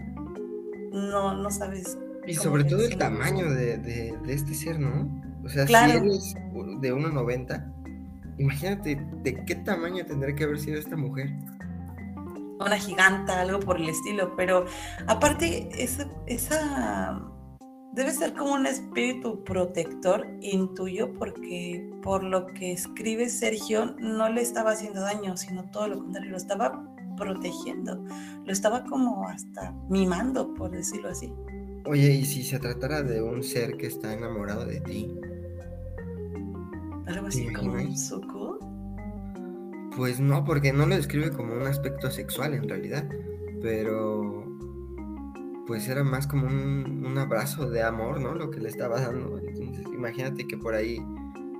no, no sabes. Y sobre todo el tamaño de, de, este ser, ¿no? O sea, si eres de 1,90, imagínate de qué tamaño tendría que haber sido esta mujer una giganta, algo por el estilo, pero aparte esa, esa debe ser como un espíritu protector, intuyo, porque por lo que escribe Sergio no le estaba haciendo daño, sino todo lo contrario, lo estaba protegiendo, lo estaba como hasta mimando, por decirlo así. Oye, ¿y si se tratara de un ser que está enamorado de ti? Algo así como un suco. Pues no, porque no lo describe como un aspecto sexual en realidad, pero pues era más como un, abrazo de amor, ¿no? Lo que le estaba dando. Entonces, imagínate que por ahí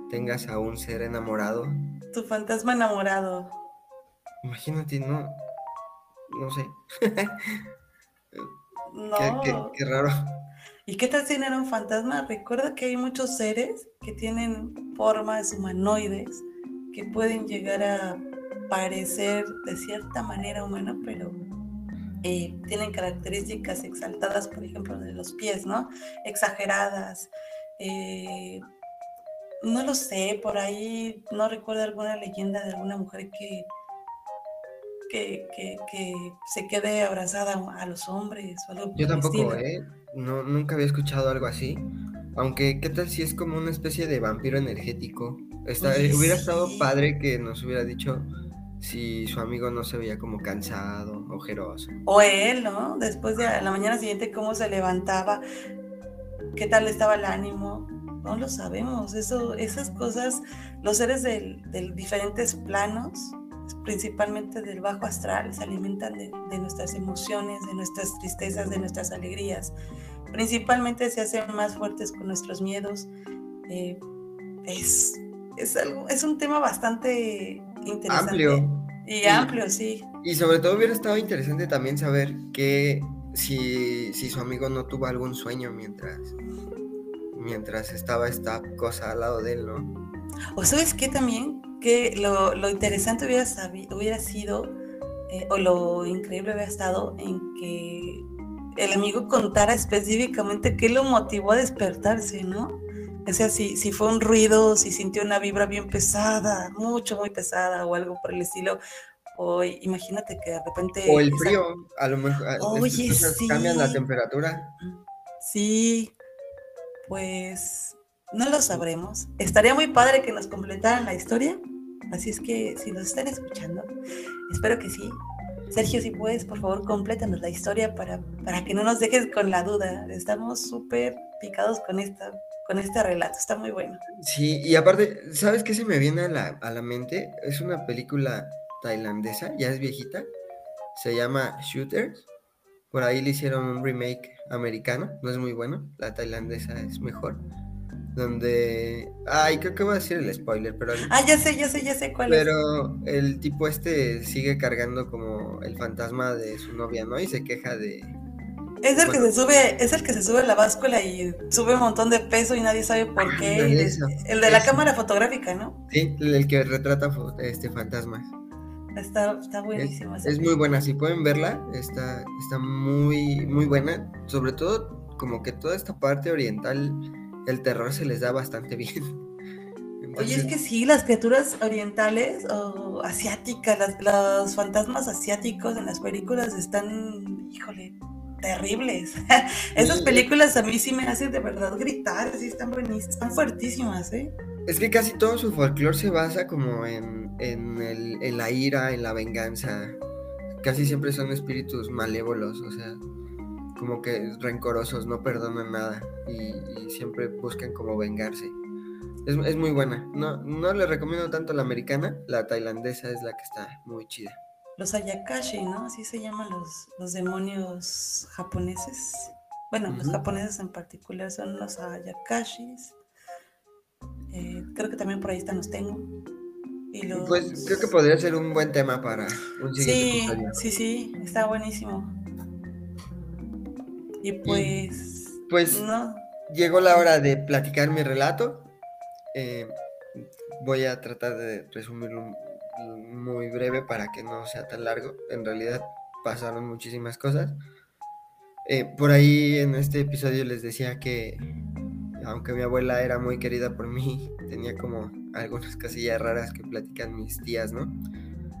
tengas a un ser enamorado. Tu fantasma enamorado. Imagínate, no, no sé. <laughs> <laughs> no. Qué, raro. ¿Y qué tal si era un fantasma? Recuerda que hay muchos seres que tienen formas humanoides que pueden llegar a parecer de cierta manera humano, pero eh, tienen características exaltadas, por ejemplo, de los pies, ¿no? Exageradas. Eh, no lo sé, por ahí no recuerdo alguna leyenda de alguna mujer que, que, se quede abrazada a los hombres o algo Yo tampoco, ¿eh? No, nunca había escuchado algo así. Aunque, ¿qué tal si es como una especie de vampiro energético? hubiera estado padre que nos hubiera dicho si su amigo no se veía como cansado, ojeroso. O él, ¿no? Después de la mañana siguiente, cómo se levantaba, qué tal estaba el ánimo. No lo sabemos. Eso, esas cosas, los seres de diferentes planos, principalmente del bajo astral, se alimentan de, nuestras emociones, de nuestras tristezas, de nuestras alegrías. Principalmente se hacen más fuertes con nuestros miedos. Eh, es, es, algo, es un tema bastante Amplio. Y, amplio, sí. Y sobre todo hubiera estado interesante también saber que si, si su amigo no tuvo algún sueño mientras, mientras estaba esta cosa al lado de él, ¿no? O sabes qué también, que lo, lo interesante hubiera, hubiera sido, eh, o lo increíble hubiera estado en que el amigo contara específicamente qué lo motivó a despertarse, ¿no? O sea, si, si fue un ruido, si sintió una vibra bien pesada, mucho, muy pesada o algo por el estilo. O imagínate que de repente... O el frío, a lo mejor. Oye, sí. Cambian la temperatura. Sí, pues no lo sabremos. Estaría muy padre que nos completaran la historia. Así es que si nos están escuchando, espero que sí. Sergio, si puedes, por favor, complétanos la historia para, para que no nos dejes con la duda. Estamos súper picados con esta con este relato. Está muy bueno. Sí, y aparte, ¿sabes qué se me viene a la, a la mente? Es una película tailandesa, ya es viejita. Se llama Shooters. Por ahí le hicieron un remake americano. No es muy bueno. La tailandesa es mejor. donde... Ay, creo que voy a decir el spoiler, pero... Ah, ya sé, ya sé, ya sé cuál es. Pero el tipo este sigue cargando como el fantasma de su novia, ¿no? Y se queja de... Es el que se sube, es el que se sube a la báscula y sube un montón de peso y nadie sabe por qué. De- eso, el de la cámara fotográfica, ¿no? Sí, el que retrata este fantasmas. Está, está Es, buenísimo. esa es muy buena, si pueden verla, está, está muy, muy buena. Sobre todo, como que toda esta parte oriental, el terror se les da bastante bien. <laughs> Oye, es que sí, las criaturas orientales o asiáticas, las- los fantasmas asiáticos en las películas están, híjole, terribles. <laughs> Esas películas a mí sí me hacen de verdad gritar, sí están buenísimas, están fuertísimas, ¿eh? Es que casi todo su folclore se basa como en, en, el- en la ira, en la venganza. Casi siempre son espíritus malévolos, o sea, como que rencorosos, no perdonan nada y, y siempre buscan como vengarse. Es, es muy buena. No, no le recomiendo tanto la americana, la tailandesa es la que está muy chida. Los Ayakashi, ¿no? Así se llaman los, los demonios japoneses. Bueno, los japoneses en particular son los Ayakashis. Eh, creo que también por ahí están los Tengu. Y los... Pues creo que podría ser un buen tema para un siguiente Sí, episodio. sí, sí, está buenísimo. Y pues... Pues No, llegó la hora de platicar mi relato. Eh, voy a tratar de resumirlo muy breve para que no sea tan largo. En realidad pasaron muchísimas cosas. Eh, por ahí en este episodio les decía que aunque mi abuela era muy querida por mí, <laughs> tenía como algunas casillas raras que platican mis tías, ¿no?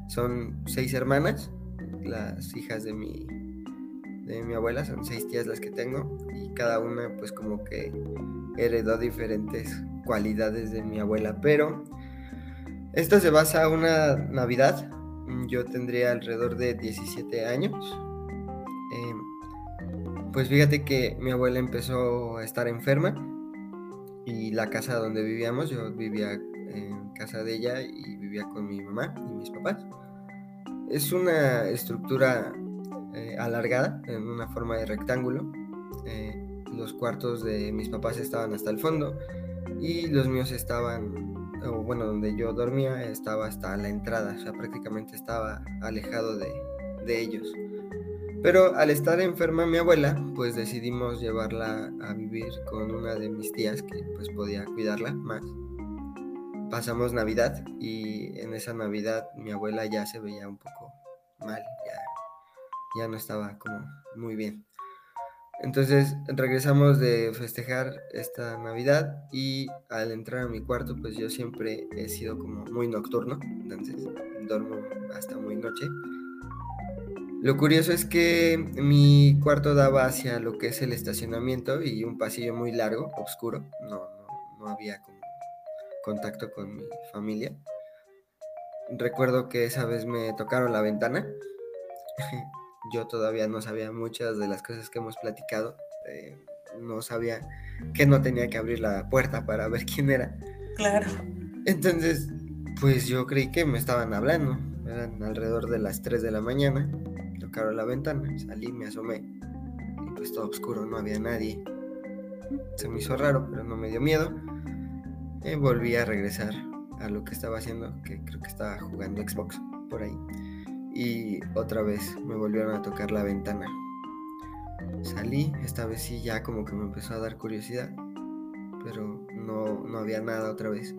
Son seis hermanas, las hijas de mi, de mi abuela, son seis tías las que tengo, y cada una pues como que heredó diferentes cualidades de mi abuela, pero esto se basa en una Navidad, mm, yo tendría alrededor de 17 años, em, pues fíjate que mi abuela empezó a estar enferma y la casa donde vivíamos, yo vivía en casa de ella y vivía con mi mamá y mis papás. Es una estructura eh, alargada en una forma de rectángulo. Eh, los cuartos de mis papás estaban hasta el fondo y los míos estaban, o bueno, donde yo dormía estaba hasta la entrada, o sea, prácticamente estaba alejado de, de ellos. Pero al estar enferma mi abuela, pues decidimos llevarla a vivir con una de mis tías que pues podía cuidarla más. Pasamos Navidad y en esa Navidad mi abuela ya se veía un poco mal, ya, ya no estaba como muy bien. Entonces regresamos de festejar esta Navidad y al entrar a mi cuarto pues yo siempre he sido como muy nocturno, entonces duermo hasta muy noche. Lo curioso es que mi cuarto daba hacia lo que es el estacionamiento y un pasillo muy largo, oscuro. No, no, no había como contacto con mi familia. Recuerdo que esa vez me tocaron la ventana. <laughs> Yo todavía no sabía muchas de las cosas que hemos platicado. eh, no sabía que no tenía que abrir la puerta para ver quién era. claro. Entonces, pues yo creí que me estaban hablando. Eran alrededor de las 3 de la mañana. Tocaron la ventana, salí, me asomé. Y pues todo oscuro, no había nadie. Se me hizo raro, pero no me dio miedo. Y volví a regresar a lo que estaba haciendo, que creo que estaba jugando Xbox por ahí. Y otra vez me volvieron a tocar la ventana. Salí, esta vez sí ya como que me empezó a dar curiosidad, pero no, no había nada otra vez.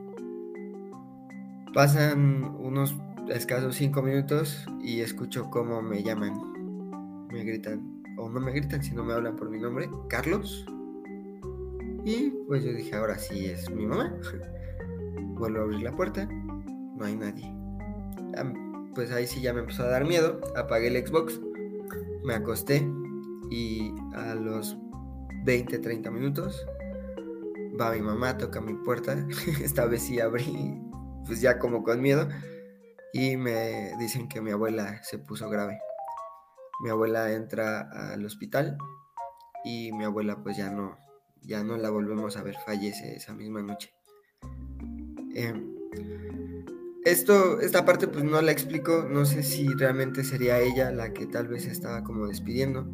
Pasan unos escasos cinco minutos y escucho cómo me llaman. Me gritan, o no me gritan, sino me hablan por mi nombre, Carlos. Y pues yo dije, ahora sí es mi mamá. <laughs> Vuelvo a abrir la puerta, no hay nadie. Pues ahí sí ya me empezó a dar miedo, apagué el Xbox, me acosté y a los 20, 30 minutos va mi mamá, toca mi puerta, <laughs> esta vez sí abrí, pues ya como con miedo, y me dicen que mi abuela se puso grave. Mi abuela entra al hospital y mi abuela pues ya no, ya no la volvemos a ver, fallece esa misma noche. Em, esto, esta parte pues no la explico, no sé si realmente sería ella la que tal vez estaba como despidiendo,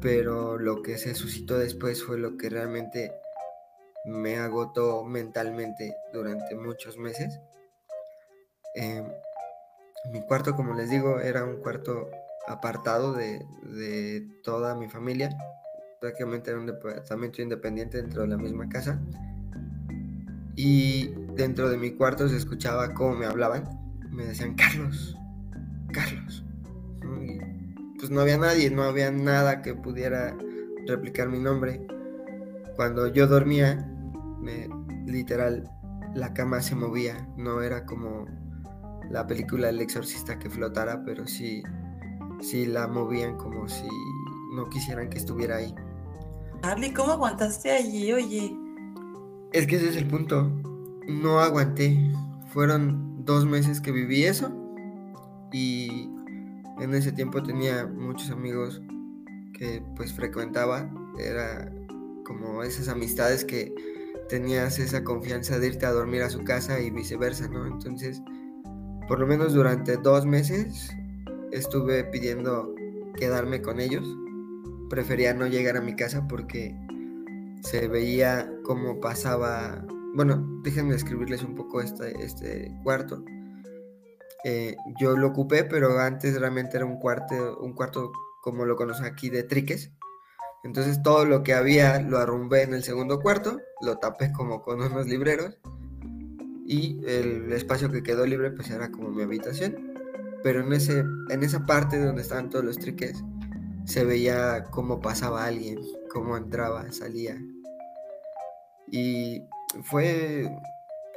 pero lo que se suscitó después fue lo que realmente me agotó mentalmente durante muchos meses. Em, mi cuarto, como les digo, era un cuarto apartado de, de toda mi familia. Prácticamente era un departamento independiente dentro de la misma casa. Y dentro de mi cuarto se escuchaba cómo me hablaban. Me decían, Carlos, Carlos. Y pues no había nadie, no había nada que pudiera replicar mi nombre. Cuando yo dormía, me, literal, la cama se movía. No era como la película El Exorcista que flotara, pero sí, sí la movían como si no quisieran que estuviera ahí. Charlie, ¿cómo aguantaste allí, oye? Es que ese es el punto. No aguanté. Fueron dos meses que viví eso. Y en ese tiempo tenía muchos amigos que pues frecuentaba. Era como esas amistades que tenías esa confianza de irte a dormir a su casa y viceversa, ¿no? Entonces, por lo menos durante dos meses estuve pidiendo quedarme con ellos. Prefería no llegar a mi casa porque se veía cómo pasaba. Bueno, déjenme escribirles un poco este, este cuarto. Eh, yo lo ocupé, pero antes realmente era un cuarto, un cuarto como lo conocen aquí de triques. Entonces todo lo que había lo arrumbé en el segundo cuarto, lo tapé como con <laughs> unos libreros y el espacio que quedó libre pues era como mi habitación. Pero en, ese, en esa parte donde estaban todos los triques se veía cómo pasaba alguien, cómo entraba, salía. Y fue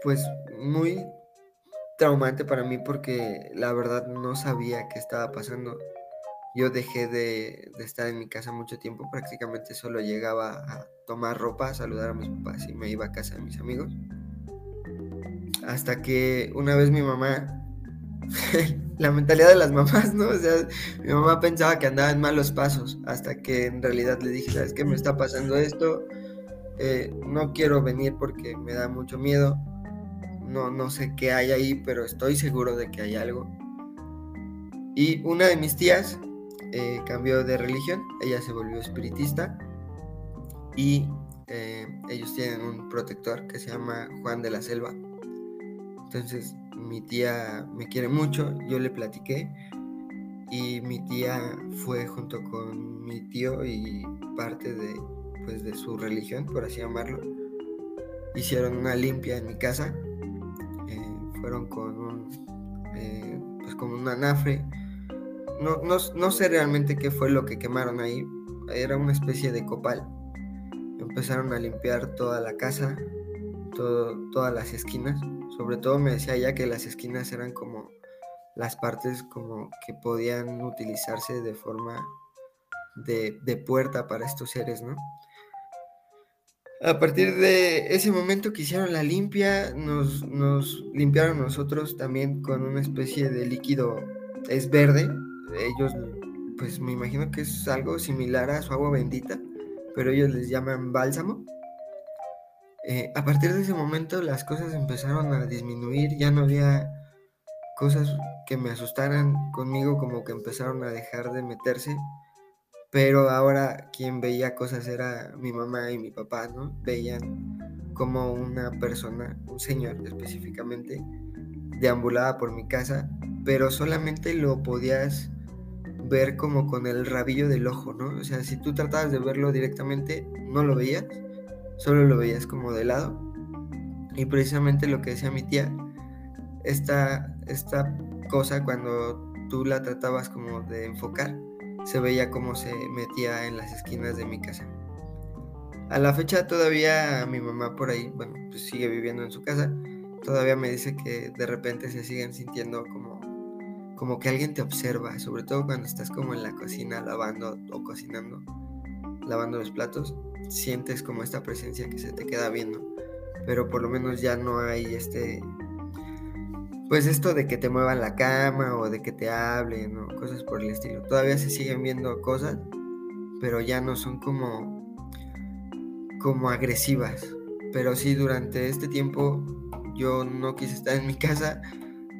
pues muy traumante para mí porque la verdad no sabía qué estaba pasando. Yo dejé de, estar en mi casa mucho tiempo, prácticamente solo llegaba a tomar ropa, a saludar a mis papás y me iba a casa de mis amigos. Hasta que una vez mi mamá, <laughs> la mentalidad de las mamás, ¿no? O sea, mi mamá pensaba que andaba en malos pasos, hasta que en realidad le dije, ¿sabes qué me está pasando esto? Eh, no quiero venir porque me da mucho miedo. No, no sé qué hay ahí, pero estoy seguro de que hay algo. Y una de mis tías eh, cambió de religión, ella se volvió espiritista y eh, ellos tienen un protector que se llama Juan de la Selva. Entonces mi tía me quiere mucho, yo le platiqué y mi tía fue junto con mi tío y parte de, pues, de su religión, por así llamarlo. Hicieron una limpia en mi casa, eh, fueron con un, eh, pues como un anafre. No, no, sé realmente qué fue lo que quemaron ahí, era una especie de copal. Empezaron a limpiar toda la casa, todas las esquinas sobre todo me decía ella que las esquinas eran como las partes como que podían utilizarse de forma de, puerta para estos seres, ¿no? A partir de ese momento que hicieron la limpia, nos, nos limpiaron nosotros también con una especie de líquido, es verde, ellos pues me imagino que es algo similar a su agua bendita, pero ellos les llaman bálsamo. Eh, a partir de ese momento las cosas empezaron a disminuir, ya no había cosas que me asustaran conmigo, como que empezaron a dejar de meterse, pero ahora quien veía cosas era mi mamá y mi papá, ¿no? Veían como una persona, un señor específicamente, deambulaba por mi casa, pero solamente lo podías ver como con el rabillo del ojo, ¿no? O sea, si tú tratabas de verlo directamente, no lo veías solo lo veías como de lado. Y precisamente lo que decía mi tía, esta, esta cosa cuando tú la tratabas como de enfocar, se veía como se metía en las esquinas de mi casa. A la fecha todavía mi mamá por ahí, bueno, pues sigue viviendo en su casa, todavía me dice que de repente se siguen sintiendo como, como que alguien te observa, sobre todo cuando estás como en la cocina lavando o cocinando, lavando los platos sientes como esta presencia que se te queda viendo, pero por lo menos ya no hay este, pues esto de que te muevan la cama o de que te hablen cosas por el estilo. Todavía se siguen viendo cosas, pero ya no son como, como agresivas. Pero sí, durante este tiempo yo no quise estar en mi casa,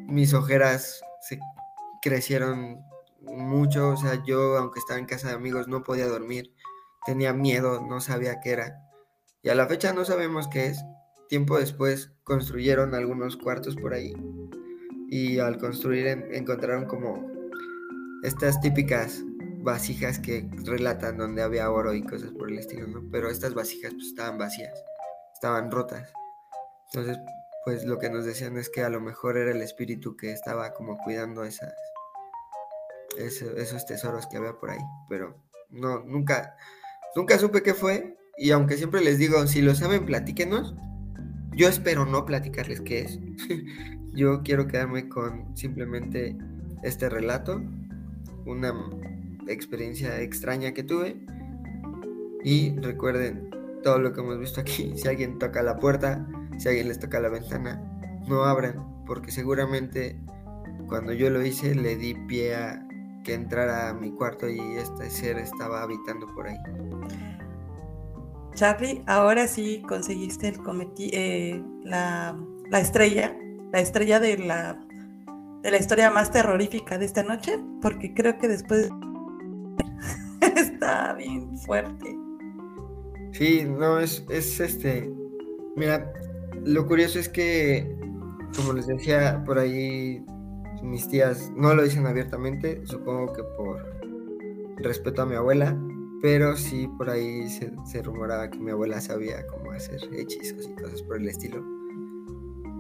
mis ojeras se crecieron mucho, o sea, yo aunque estaba en casa de amigos no podía dormir tenía miedo, no sabía qué era. y a la fecha no sabemos qué es. Tiempo después construyeron algunos cuartos por ahí y al construir encontraron como estas típicas vasijas que relatan donde había oro y cosas por el estilo, ¿no? Pero estas vasijas pues estaban vacías, estaban rotas. Entonces, pues lo que nos decían es que a lo mejor era el espíritu que estaba como cuidando esas, esos tesoros que había por ahí, pero no, nunca, nunca supe qué fue y aunque siempre les digo, si lo saben, platíquenos. Yo espero no platicarles qué es. <laughs> Yo quiero quedarme con simplemente este relato, una experiencia extraña que tuve. Y recuerden todo lo que hemos visto aquí. <laughs> Si alguien toca la puerta, si alguien les toca la ventana, no abran, porque seguramente cuando yo lo hice le di pie a que entrara a mi cuarto y este ser estaba habitando por ahí. Charlie, ahora sí conseguiste el cometi eh, la, la, estrella, la estrella de la, de la historia más terrorífica de esta noche, porque creo que después <laughs> está bien fuerte. Sí, no, es, es este. Mira, lo curioso es que, como les decía por ahí, mis tías no lo dicen abiertamente, supongo que por respeto a mi abuela, pero sí por ahí se, rumoraba que mi abuela sabía cómo hacer hechizos y cosas por el estilo.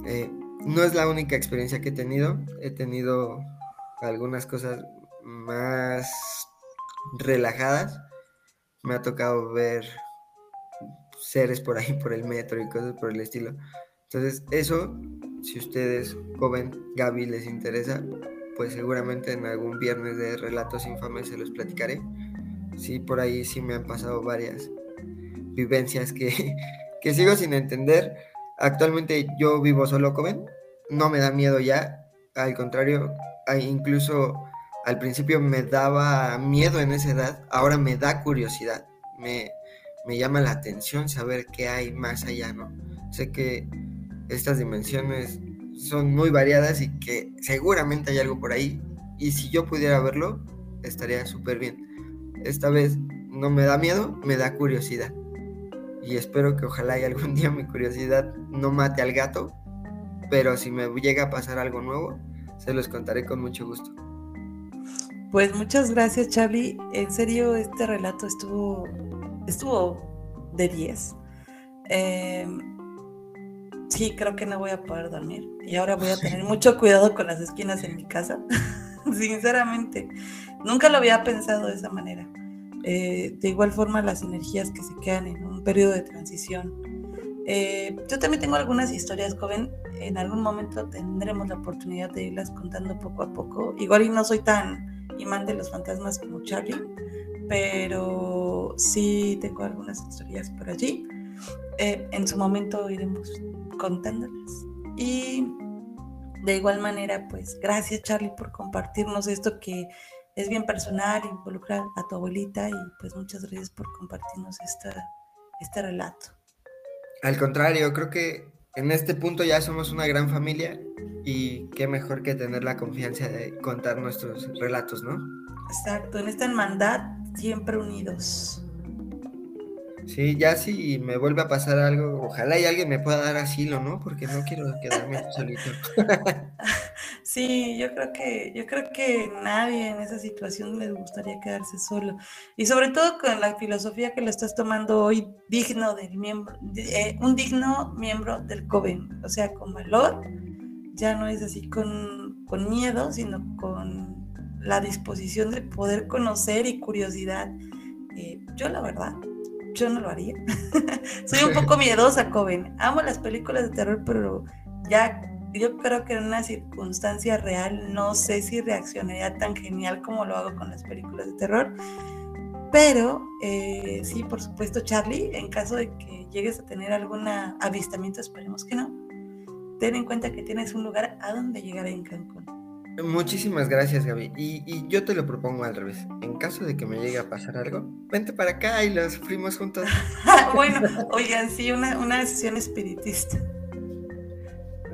Eh, no es la única experiencia que he tenido, he tenido algunas cosas más relajadas. Me ha tocado ver seres por ahí <laughs> por el metro y cosas por el estilo. Entonces, eso, si ustedes, joven Gaby, les interesa, pues seguramente en algún viernes de relatos infames se los platicaré. Sí, por ahí sí me han pasado varias vivencias que, <laughs> que sigo sin entender. Actualmente yo vivo solo, joven, no me da miedo ya, al contrario, incluso al principio me daba miedo en esa edad, ahora me da curiosidad, me, me llama la atención saber qué hay más allá, ¿no? Sé que estas dimensiones son muy variadas y que seguramente hay algo por ahí. Y si yo pudiera verlo, estaría súper bien. Esta vez no me da miedo, me da curiosidad. Y espero que ojalá y algún día mi curiosidad no mate al gato. Pero si me llega a pasar algo nuevo, se los contaré con mucho gusto. Pues muchas gracias Charlie. En serio, este relato estuvo estuvo de 10. Em, sí, creo que no voy a poder dormir. Y ahora voy a tener <laughs> mucho cuidado con las esquinas en mi casa. <laughs> <laughs> Sinceramente, nunca lo había pensado de esa manera. Eh, de igual forma, las energías que se quedan en un periodo de transición. Eh, yo también tengo algunas historias, joven. En algún momento tendremos la oportunidad de irlas contando poco a poco. Igual y no soy tan imán de los fantasmas como Charlie, pero sí tengo algunas historias por allí. Eh, en su momento iremos contándolas. Y de igual manera, pues gracias Charlie por compartirnos esto que es bien personal, involucrar a tu abuelita y pues muchas gracias por compartirnos esta, este relato. Al contrario, creo que en este punto ya somos una gran familia y qué mejor que tener la confianza de contar nuestros relatos, ¿no? Exacto, en esta hermandad siempre unidos. Sí, ya si me vuelve a pasar algo, ojalá y alguien me pueda dar asilo, ¿no? Porque no quiero quedarme solito. <laughs> sí, yo creo que, yo creo que nadie en esa situación les gustaría quedarse solo. Y sobre todo con la filosofía que lo estás tomando hoy, digno del miembro, eh, un digno miembro del COVEN, o sea, con valor, ya no es así con, con miedo, sino con la disposición de poder conocer y curiosidad. Eh, yo la verdad, yo no lo haría. <laughs> Soy un poco miedosa, Coven. Amo las películas de terror, pero ya yo creo que en una circunstancia real no sé si reaccionaría tan genial como lo hago con las películas de terror. Pero eh, sí, por supuesto, Charlie, en caso de que llegues a tener algún avistamiento, esperemos que no, ten en cuenta que tienes un lugar a donde llegar en Cancún. Muchísimas gracias, Gaby. Y, yo te lo propongo al revés. En caso de que me llegue a pasar algo, vente para acá y lo sufrimos juntos. <laughs> bueno, oigan, sí, una, una sesión espiritista.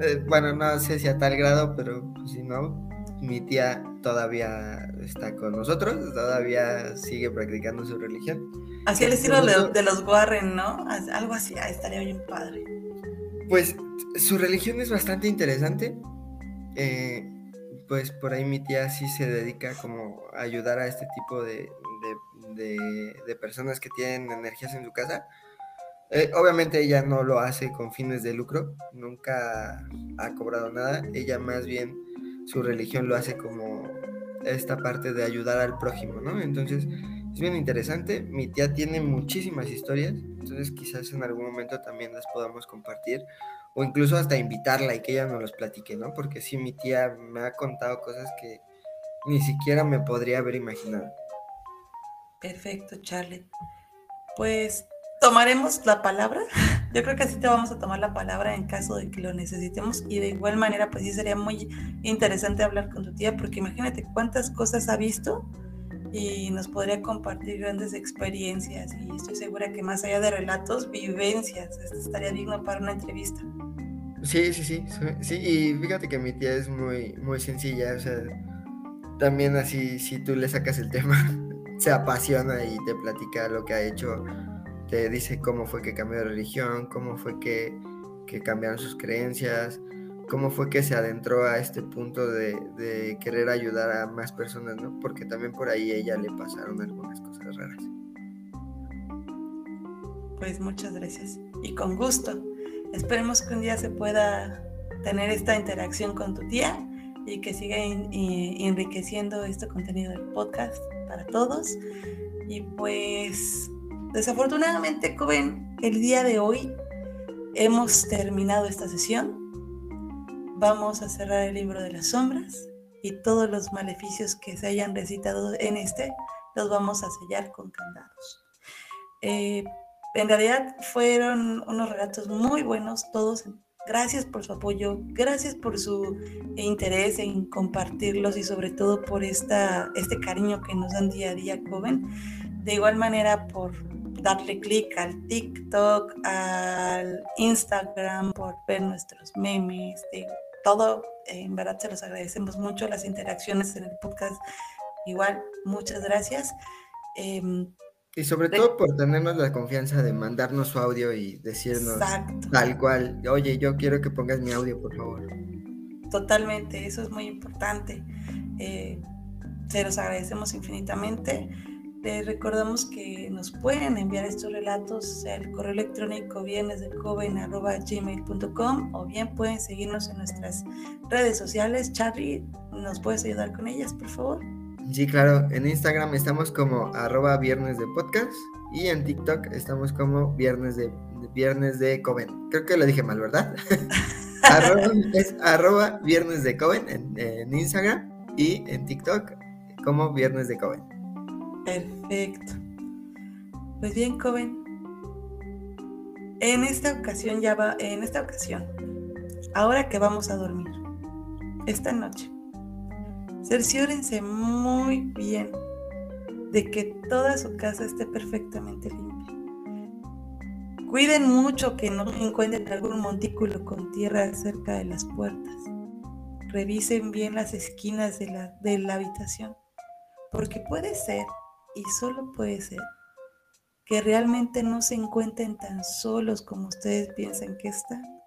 Eh, bueno, no sé si a tal grado, pero pues, si no, mi tía todavía está con nosotros, todavía sigue practicando su religión. Así el estilo de, de, los Warren, ¿no? Algo así, ah, estaría bien padre. Pues su religión es bastante interesante. Eh, pues por ahí mi tía sí se dedica como a ayudar a este tipo de, de, personas que tienen energías en su casa. Eh, obviamente ella no lo hace con fines de lucro, nunca ha cobrado nada, ella más bien su religión lo hace como esta parte de ayudar al prójimo, ¿no? Entonces es bien interesante, mi tía tiene muchísimas historias, entonces quizás en algún momento también las podamos compartir o incluso hasta invitarla y que ella nos los platique, ¿no? Porque sí, mi tía me ha contado cosas que ni siquiera me podría haber imaginado. Perfecto, Charlie. Pues tomaremos la palabra. <laughs> Yo creo que así te vamos a tomar la palabra en caso de que lo necesitemos y de igual manera pues sí sería muy interesante hablar con tu tía porque imagínate cuántas cosas ha visto y nos podría compartir grandes experiencias y estoy segura que más allá de relatos, vivencias, esto estaría digno para una entrevista. Sí, sí, sí, sí, y fíjate que mi tía es muy, muy sencilla, o sea, también así, si tú le sacas el tema, <laughs> se apasiona y te platica lo que ha hecho, te dice cómo fue que cambió de religión, cómo fue que, que cambiaron sus creencias, cómo fue que se adentró a este punto de, querer ayudar a más personas, ¿no? Porque también por ahí ella le pasaron algunas cosas raras. Pues muchas gracias y con gusto. Esperemos que un día se pueda tener esta interacción con tu tía y que siga enriqueciendo este contenido del podcast para todos. Y pues desafortunadamente, Coven, el día de hoy hemos terminado esta sesión. Vamos a cerrar el libro de las sombras y todos los maleficios que se hayan recitado en este los vamos a sellar con candados. Eh, en realidad fueron unos relatos muy buenos, todos Gracias por su apoyo, gracias por su interés en compartirlos y sobre todo por esta, este cariño que nos dan día a día, joven. De igual manera, por darle clic al TikTok, al Instagram, por ver nuestros memes, todo. En verdad se los agradecemos mucho, las interacciones en el podcast. Igual, muchas gracias. Em, y sobre todo por tenernos la confianza de mandarnos su audio y decirnos tal cual, oye, yo quiero que pongas mi audio, por favor. Totalmente, eso es muy importante. Eh, se los agradecemos infinitamente. Les recordamos que nos pueden enviar estos relatos al correo electrónico bienesdecoven.gmail.com o bien pueden seguirnos en nuestras redes sociales. Charlie, ¿nos puedes ayudar con ellas, por favor? Sí, claro. En Instagram estamos como arroba viernes de podcast y en TikTok estamos como viernes de, viernes de Coven. Creo que lo dije mal, ¿verdad? <laughs> es arroba viernes de Coven en, Instagram y en TikTok como viernes de Coven. Perfecto. Pues bien, Coven. En esta ocasión ya va, en esta ocasión, ahora que vamos a dormir, esta noche, Cerciórense muy bien de que toda su casa esté perfectamente limpia. Cuiden mucho que no encuentren algún montículo con tierra cerca de las puertas. Revisen bien las esquinas de la, de la habitación, porque puede ser, y solo puede ser, que realmente no se encuentren tan solos como ustedes piensan que están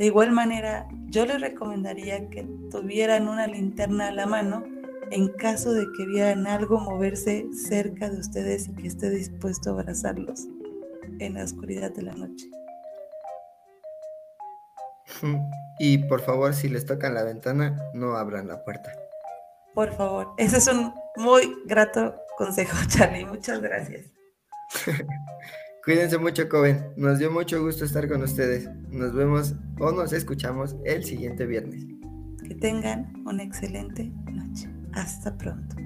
de igual manera, yo les recomendaría que tuvieran una linterna a la mano en caso de que vieran algo moverse cerca de ustedes y que esté dispuesto a abrazarlos en la oscuridad de la noche. Y por favor, si les tocan la ventana, no abran la puerta. Por favor, ese es un muy grato consejo, <laughs> Charlie. Muchas gracias. <laughs> Cuídense mucho, Coven. Nos dio mucho gusto estar con ustedes. Nos vemos o nos escuchamos el siguiente viernes. Que tengan una excelente noche. Hasta pronto.